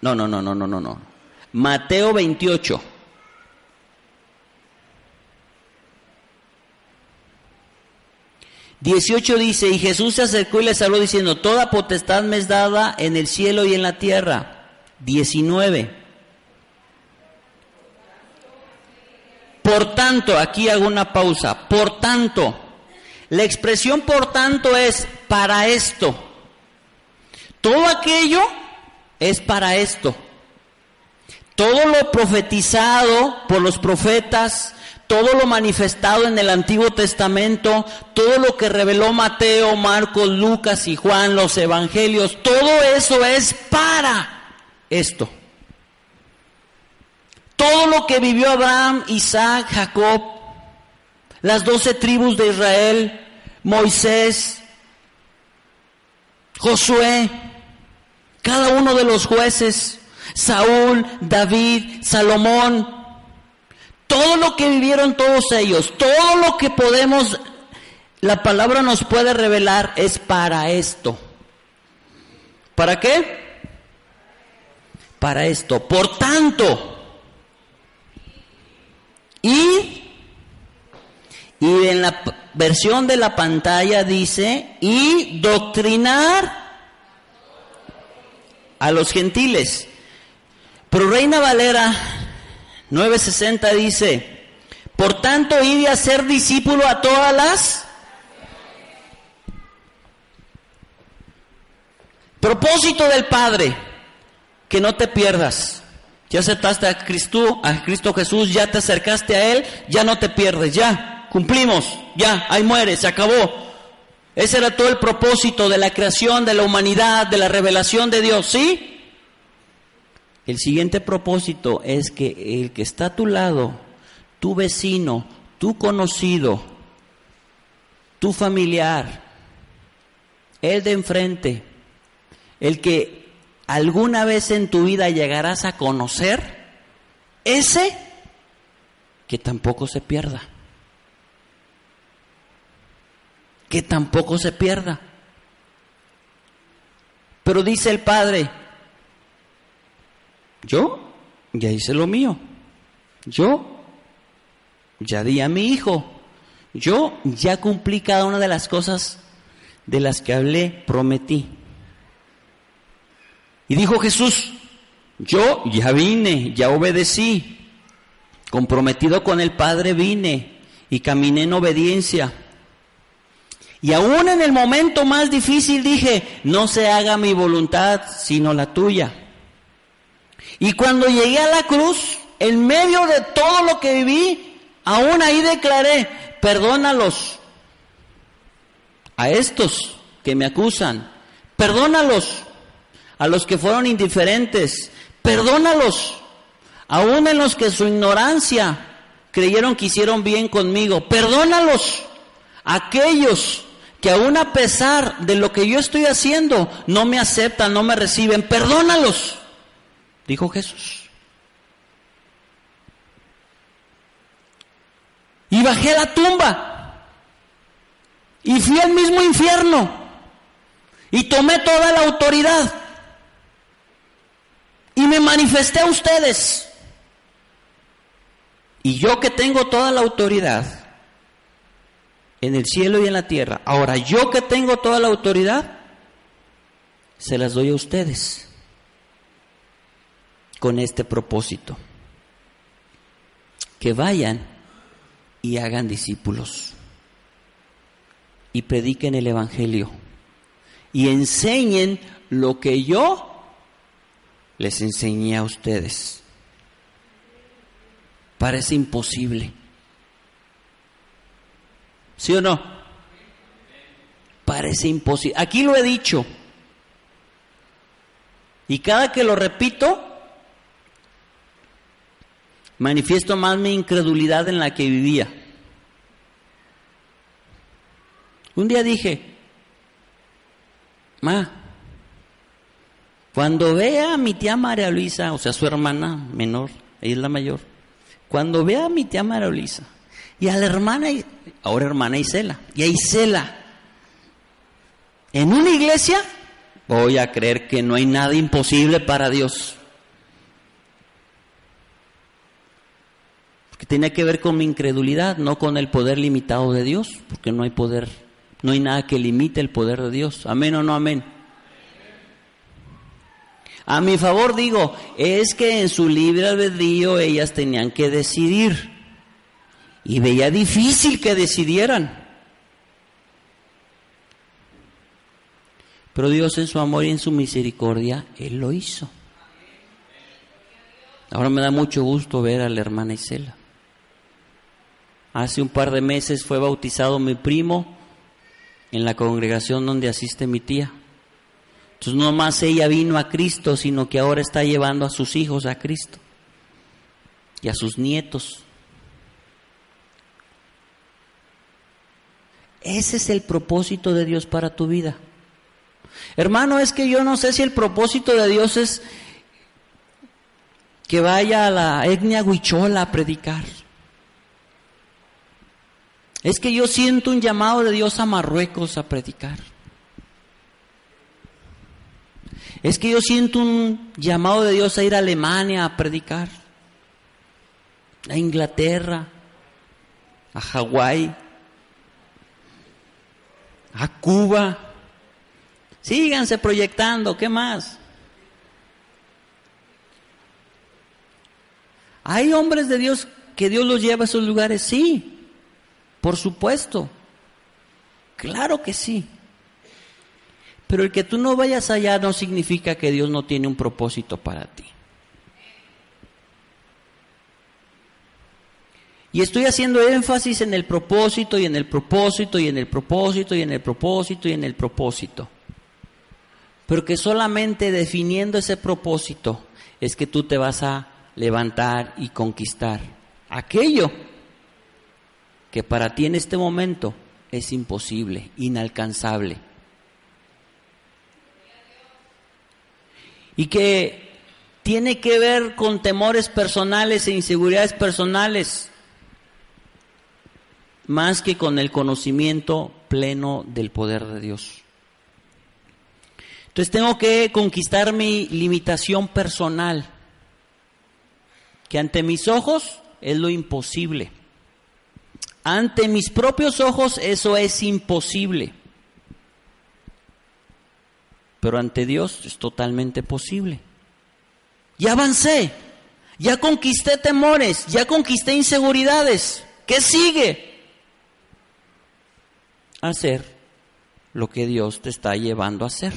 No, no, no, no, no, no, no. Mateo 28. Dieciocho dice, y Jesús se acercó y le habló diciendo, toda potestad me es dada en el cielo y en la tierra. Diecinueve. Por tanto, aquí hago una pausa, por tanto, la expresión por tanto es para esto. Todo aquello es para esto. Todo lo profetizado por los profetas, todo lo manifestado en el Antiguo Testamento, todo lo que reveló Mateo, Marcos, Lucas y Juan, los evangelios, todo eso es para esto. Todo lo que vivió Abraham, Isaac, Jacob, las doce tribus de Israel, Moisés, Josué, cada uno de los jueces, Saúl, David, Salomón, todo lo que vivieron todos ellos, todo lo que podemos, la palabra nos puede revelar es para esto. ¿Para qué? Para esto. Por tanto, y, y en la versión de la pantalla dice, y doctrinar a los gentiles. Pero Reina Valera 960 dice, por tanto, id a ser discípulo a todas las... Propósito del Padre, que no te pierdas. Ya aceptaste a Cristo, a Cristo Jesús, ya te acercaste a Él, ya no te pierdes, ya, cumplimos, ya, ahí muere, se acabó. Ese era todo el propósito de la creación, de la humanidad, de la revelación de Dios, ¿sí? El siguiente propósito es que el que está a tu lado, tu vecino, tu conocido, tu familiar, el de enfrente, el que alguna vez en tu vida llegarás a conocer, ese que tampoco se pierda. Que tampoco se pierda. Pero dice el Padre, yo ya hice lo mío. Yo ya di a mi hijo. Yo ya cumplí cada una de las cosas de las que hablé, prometí. Y dijo Jesús, yo ya vine, ya obedecí. Comprometido con el Padre vine y caminé en obediencia. Y aún en el momento más difícil dije, no se haga mi voluntad, sino la tuya. Y cuando llegué a la cruz, en medio de todo lo que viví, aún ahí declaré, perdónalos a estos que me acusan, perdónalos a los que fueron indiferentes, perdónalos, aún en los que su ignorancia creyeron que hicieron bien conmigo, perdónalos, aquellos que aún a pesar de lo que yo estoy haciendo, no me aceptan, no me reciben, perdónalos, dijo Jesús. Y bajé la tumba. Y fui al mismo infierno. Y tomé toda la autoridad y me manifesté a ustedes. Y yo que tengo toda la autoridad, en el cielo y en la tierra. Ahora, yo que tengo toda la autoridad, se las doy a ustedes con este propósito. Que vayan y hagan discípulos y prediquen el Evangelio y enseñen lo que yo les enseñé a ustedes. Parece imposible. ¿Sí o no? Parece imposible. Aquí lo he dicho. Y cada que lo repito, manifiesto más mi incredulidad en la que vivía. Un día dije, Ma, cuando vea a mi tía María Luisa, o sea, su hermana menor, ella es la mayor, cuando vea a mi tía María Luisa y a la hermana, ahora hermana Isela, y a Isela, en una iglesia, voy a creer que no hay nada imposible para Dios. Porque tiene que ver con mi incredulidad, no con el poder limitado de Dios, porque no hay poder, no hay nada que limite el poder de Dios. Amén o no amén. A mi favor digo, es que en su libre albedrío ellas tenían que decidir y veía difícil que decidieran. Pero Dios en su amor y en su misericordia, Él lo hizo. Ahora me da mucho gusto ver a la hermana Isela. Hace un par de meses fue bautizado mi primo en la congregación donde asiste mi tía. Entonces no más ella vino a Cristo, sino que ahora está llevando a sus hijos a Cristo y a sus nietos. Ese es el propósito de Dios para tu vida. Hermano, es que yo no sé si el propósito de Dios es que vaya a la etnia huichola a predicar. Es que yo siento un llamado de Dios a Marruecos a predicar. Es que yo siento un llamado de Dios a ir a Alemania a predicar. A Inglaterra, a Hawái a Cuba. Síganse proyectando, ¿qué más? ¿Hay hombres de Dios que Dios los lleva a esos lugares? Sí, por supuesto. Claro que sí. Pero el que tú no vayas allá no significa que Dios no tiene un propósito para ti. Y estoy haciendo énfasis en el propósito y en el propósito y en el propósito y en el propósito y en el propósito. Pero que solamente definiendo ese propósito es que tú te vas a levantar y conquistar aquello que para ti en este momento es imposible, inalcanzable. Y que tiene que ver con temores personales e inseguridades personales más que con el conocimiento pleno del poder de Dios. Entonces tengo que conquistar mi limitación personal, que ante mis ojos es lo imposible. Ante mis propios ojos eso es imposible. Pero ante Dios es totalmente posible. Ya avancé, ya conquisté temores, ya conquisté inseguridades. ¿Qué sigue? hacer lo que Dios te está llevando a hacer.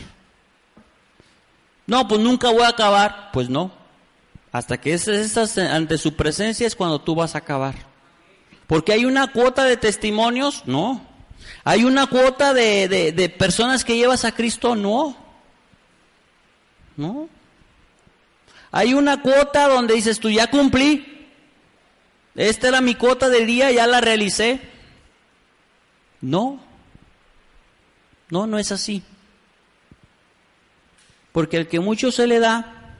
No, pues nunca voy a acabar. Pues no. Hasta que estás ante su presencia es cuando tú vas a acabar. Porque hay una cuota de testimonios, no. Hay una cuota de, de, de personas que llevas a Cristo, no. No. Hay una cuota donde dices tú, ya cumplí. Esta era mi cuota del día, ya la realicé. No. No, no es así. Porque el que mucho se le da,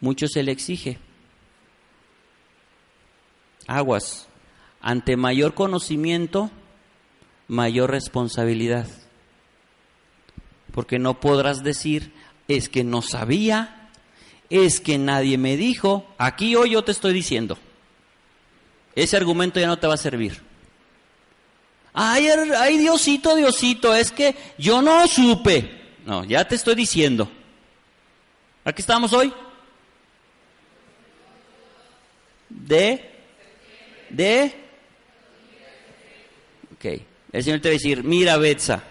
mucho se le exige. Aguas. Ante mayor conocimiento, mayor responsabilidad. Porque no podrás decir, es que no sabía, es que nadie me dijo, aquí hoy yo te estoy diciendo. Ese argumento ya no te va a servir. Ay, ay, Diosito, Diosito, es que yo no supe. No, ya te estoy diciendo. ¿Aquí estamos hoy? De, de, ok. El Señor te va a decir, mira, Betsa,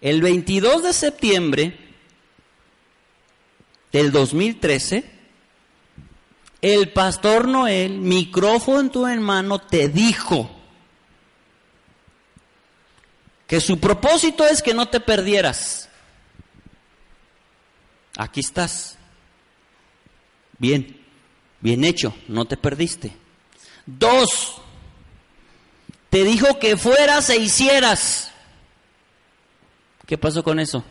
el 22 de septiembre del 2013, el pastor Noel, micrófono en mano, te dijo, que su propósito es que no te perdieras. Aquí estás. Bien, bien hecho, no te perdiste. Dos, te dijo que fueras e hicieras. ¿Qué pasó con eso?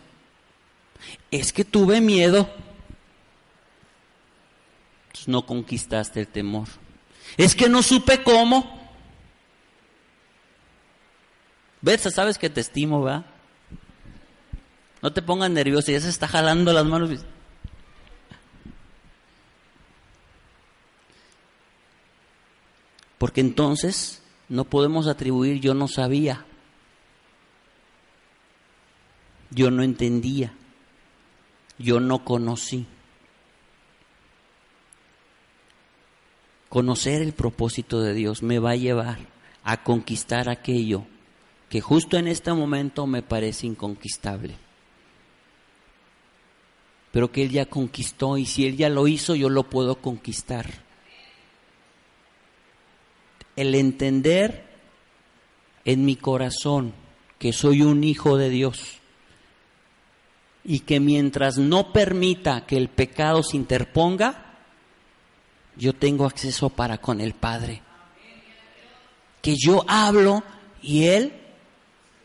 Es que tuve miedo. no conquistaste el temor. Es que no supe cómo. Betsa, sabes que te estimo, ¿verdad? No te pongas nervioso, ya se está jalando las manos. Porque entonces no podemos atribuir yo no sabía. Yo no entendía. Yo no conocí. Conocer el propósito de Dios me va a llevar a conquistar aquello que justo en este momento me parece inconquistable. Pero que Él ya conquistó y si Él ya lo hizo, yo lo puedo conquistar. El entender en mi corazón que soy un hijo de Dios y que mientras no permita que el pecado se interponga, yo tengo acceso para con el Padre. Que yo hablo y Él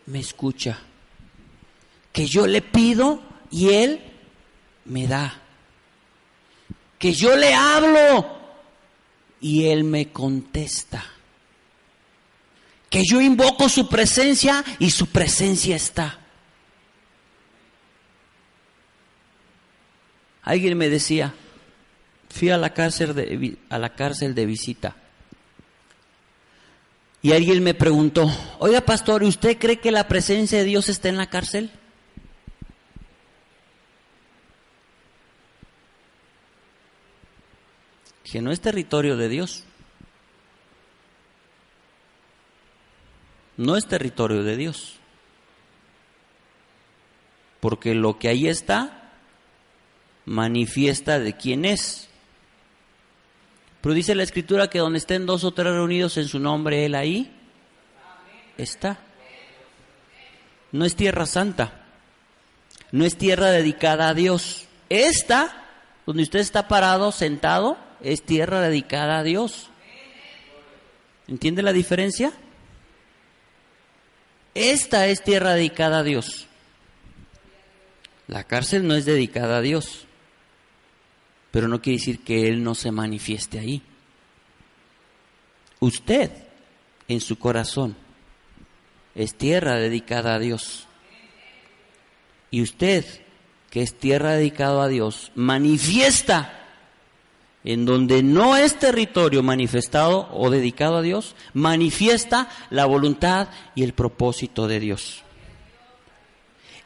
me escucha. Que yo le pido y Él me da. Que yo le hablo y Él me contesta. Que yo invoco su presencia y su presencia está. Alguien me decía, fui a la cárcel de, a la cárcel de visita y alguien me preguntó, oiga pastor, ¿usted cree que la presencia de Dios está en la cárcel? Que no es territorio de Dios. No es territorio de Dios. Porque lo que ahí está manifiesta de quién es. Pero dice la escritura que donde estén dos o tres reunidos en su nombre, Él ahí está. No es tierra santa, no es tierra dedicada a Dios. Esta, donde usted está parado, sentado, es tierra dedicada a Dios. ¿Entiende la diferencia? Esta es tierra dedicada a Dios. La cárcel no es dedicada a Dios pero no quiere decir que Él no se manifieste ahí. Usted, en su corazón, es tierra dedicada a Dios. Y usted, que es tierra dedicada a Dios, manifiesta en donde no es territorio manifestado o dedicado a Dios, manifiesta la voluntad y el propósito de Dios.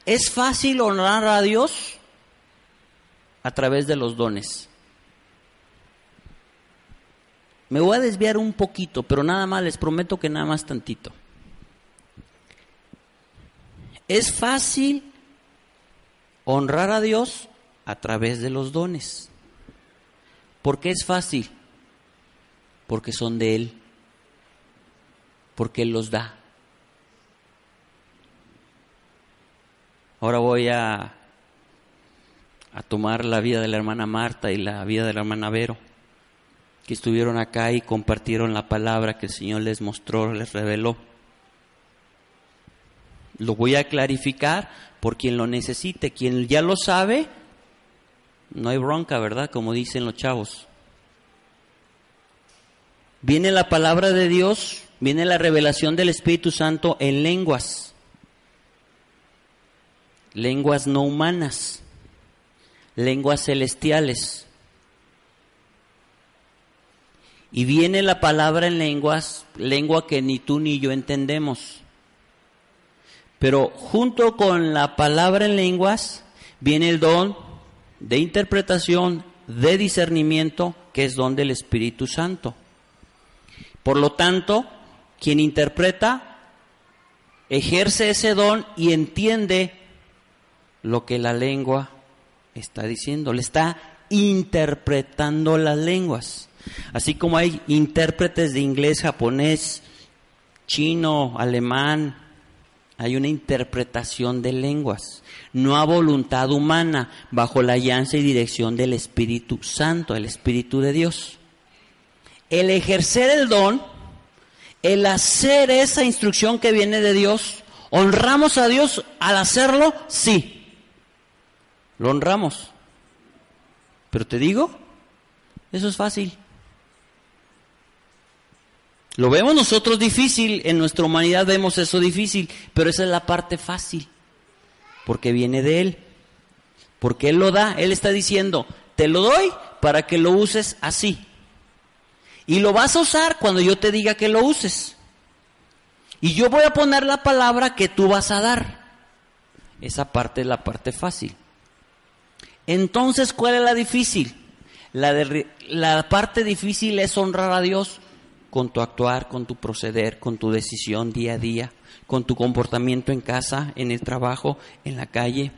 ¿Es fácil honrar a Dios? A través de los dones. Me voy a desviar un poquito, pero nada más, les prometo que nada más tantito. Es fácil honrar a Dios a través de los dones. ¿Por qué es fácil? Porque son de Él, porque Él los da. Ahora voy a a tomar la vida de la hermana Marta y la vida de la hermana Vero, que estuvieron acá y compartieron la palabra que el Señor les mostró, les reveló. Lo voy a clarificar por quien lo necesite. Quien ya lo sabe, no hay bronca, ¿verdad? Como dicen los chavos. Viene la palabra de Dios, viene la revelación del Espíritu Santo en lenguas. Lenguas no humanas, lenguas celestiales. Y viene la palabra en lenguas, lengua que ni tú ni yo entendemos. Pero junto con la palabra en lenguas viene el don de interpretación, de discernimiento, que es don del Espíritu Santo. Por lo tanto, quien interpreta ejerce ese don y entiende lo que la lengua está diciendo, le está interpretando las lenguas. Así como hay intérpretes de inglés, japonés, chino, alemán, hay una interpretación de lenguas, no a voluntad humana, bajo la alianza y dirección del Espíritu Santo, el Espíritu de Dios. El ejercer el don, el hacer esa instrucción que viene de Dios, ¿honramos a Dios al hacerlo? Sí. Lo honramos. Pero te digo, eso es fácil. Lo vemos nosotros difícil, en nuestra humanidad vemos eso difícil, pero esa es la parte fácil, porque viene de Él, porque Él lo da, Él está diciendo, te lo doy para que lo uses así. Y lo vas a usar cuando yo te diga que lo uses. Y yo voy a poner la palabra que tú vas a dar. Esa parte es la parte fácil. Entonces, ¿cuál es la difícil? La, parte difícil es honrar a Dios con tu actuar, con tu proceder, con tu decisión día a día, con tu comportamiento en casa, en el trabajo, en la calle,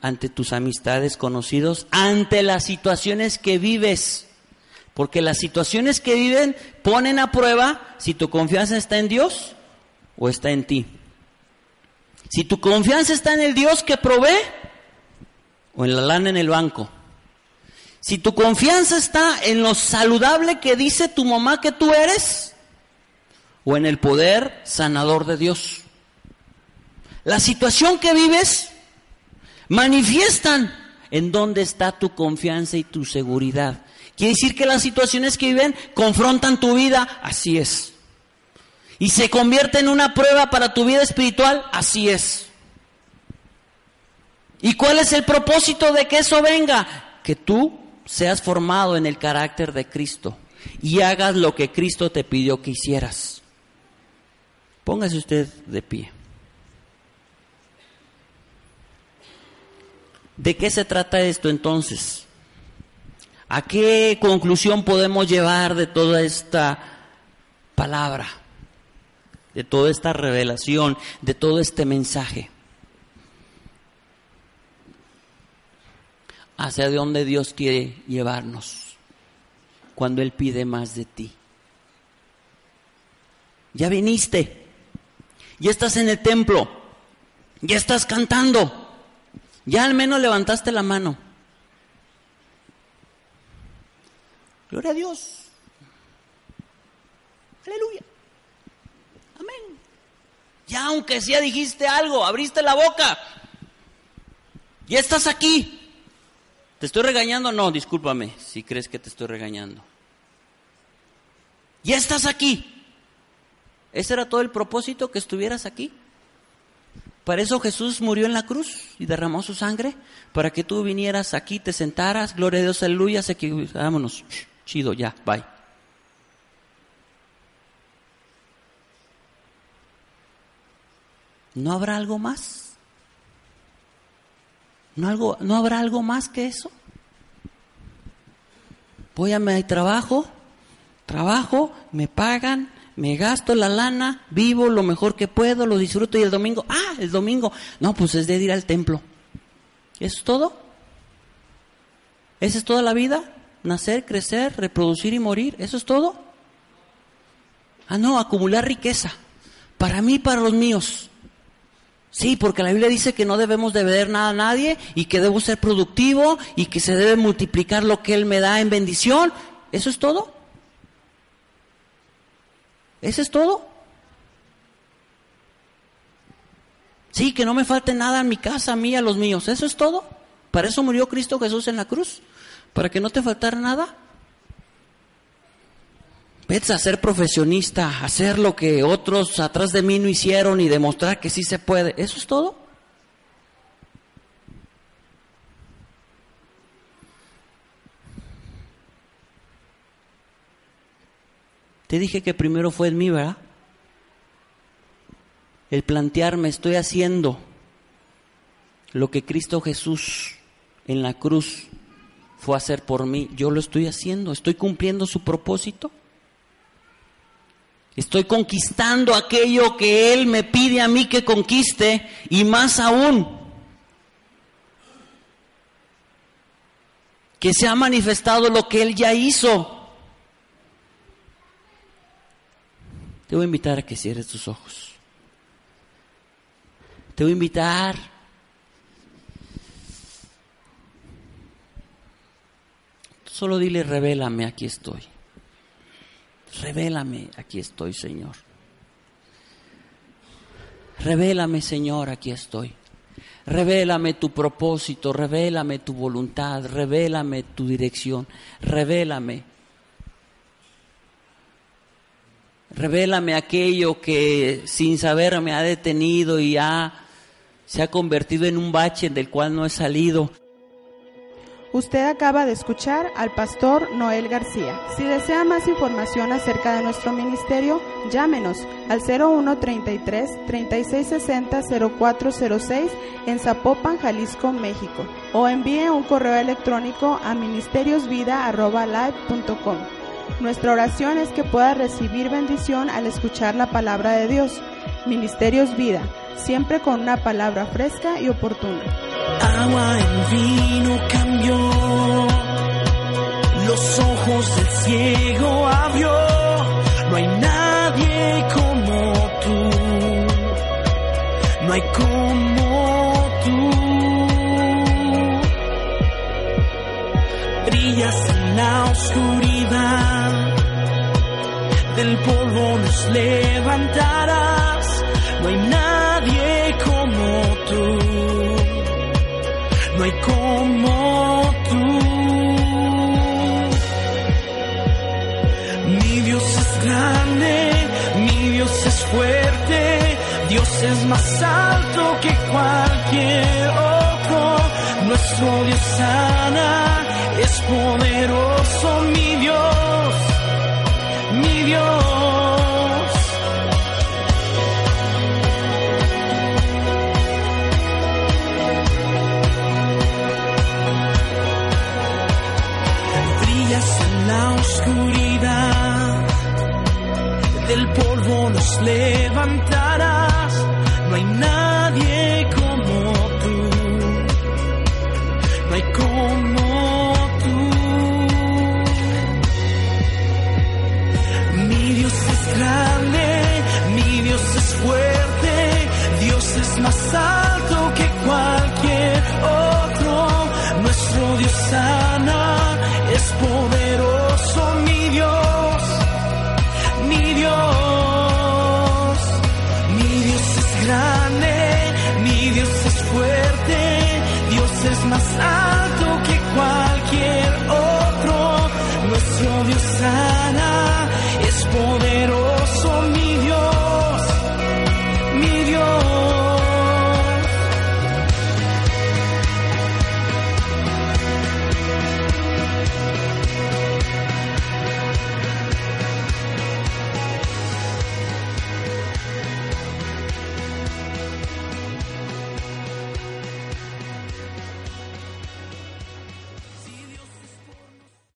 ante tus amistades, conocidos, ante las situaciones que vives. Porque las situaciones que viven ponen a prueba si tu confianza está en Dios o está en ti. Si tu confianza está en el Dios que provee o en la lana en el banco. Si tu confianza está en lo saludable que dice tu mamá que tú eres, o en el poder sanador de Dios. La situación que vives manifiestan en dónde está tu confianza y tu seguridad. Quiere decir que las situaciones que viven confrontan tu vida, así es. Y se convierte en una prueba para tu vida espiritual, así es. ¿Y cuál es el propósito de que eso venga? Que tú seas formado en el carácter de Cristo y hagas lo que Cristo te pidió que hicieras. Póngase usted de pie. ¿De qué se trata esto entonces? ¿A qué conclusión podemos llevar de toda esta palabra, de toda esta revelación, de todo este mensaje? Hacia donde Dios quiere llevarnos cuando Él pide más de ti. Ya viniste, ya estás en el templo, ya estás cantando, ya al menos levantaste la mano. Gloria a Dios. Aleluya. Amén. Ya aunque sea dijiste algo, abriste la boca. Ya estás aquí. ¿Te estoy regañando? No, discúlpame si crees que te estoy regañando. Ya estás aquí. ¿Ese era todo el propósito que estuvieras aquí? Para eso Jesús murió en la cruz y derramó su sangre, para que tú vinieras aquí, te sentaras, gloria a Dios, aleluya, se que vámonos, chido, ya, bye. ¿No habrá algo más? ¿No, algo, ¿No habrá algo más que eso? Voy a mi trabajo, trabajo, me pagan, me gasto la lana, vivo lo mejor que puedo, lo disfruto y el domingo, ah, el domingo, no, pues es de ir al templo. ¿Eso es todo? ¿Esa es toda la vida? Nacer, crecer, reproducir y morir, ¿eso es todo? Ah, no, acumular riqueza, para mí para los míos. Sí, porque la Biblia dice que no debemos deber nada a nadie y que debo ser productivo y que se debe multiplicar lo que Él me da en bendición. ¿Eso es todo? ¿Eso es todo? Sí, que no me falte nada en mi casa, a mí, a los míos. Eso es todo. Para eso murió Cristo Jesús en la cruz. Para que no te faltara nada. Vete a ser profesionista, hacer lo que otros atrás de mí no hicieron y demostrar que sí se puede. ¿Eso es todo? Te dije que primero fue en mí, ¿verdad? El plantearme, estoy haciendo lo que Cristo Jesús en la cruz fue a hacer por mí. Yo lo estoy haciendo, estoy cumpliendo su propósito. Estoy conquistando aquello que Él me pide a mí que conquiste y más aún, que se ha manifestado lo que Él ya hizo. Te voy a invitar a que cierres tus ojos. Te voy a invitar Solo dile, revélame, aquí estoy. Revélame, aquí estoy, Señor. Revélame, Señor, aquí estoy. Revélame tu propósito, revélame tu voluntad, revélame tu dirección, revélame. Revélame aquello que sin saber me ha detenido y se ha convertido en un bache del cual no he salido. Usted acaba de escuchar al pastor Noel García. Si desea más información acerca de nuestro ministerio, llámenos al 0133 3660 0406 en Zapopan, Jalisco, México, o envíe un correo electrónico a ministeriosvida@live.com. Nuestra oración es que pueda recibir bendición al escuchar la palabra de Dios. Ministerios Vida, siempre con una palabra fresca y oportuna agua en vino los ojos del ciego abrió, no hay nadie como tú, no hay como tú. Brillas en la oscuridad, del polvo nos levantarás, no hay nadie que cualquier otro. Nuestro Dios sana, es poderoso,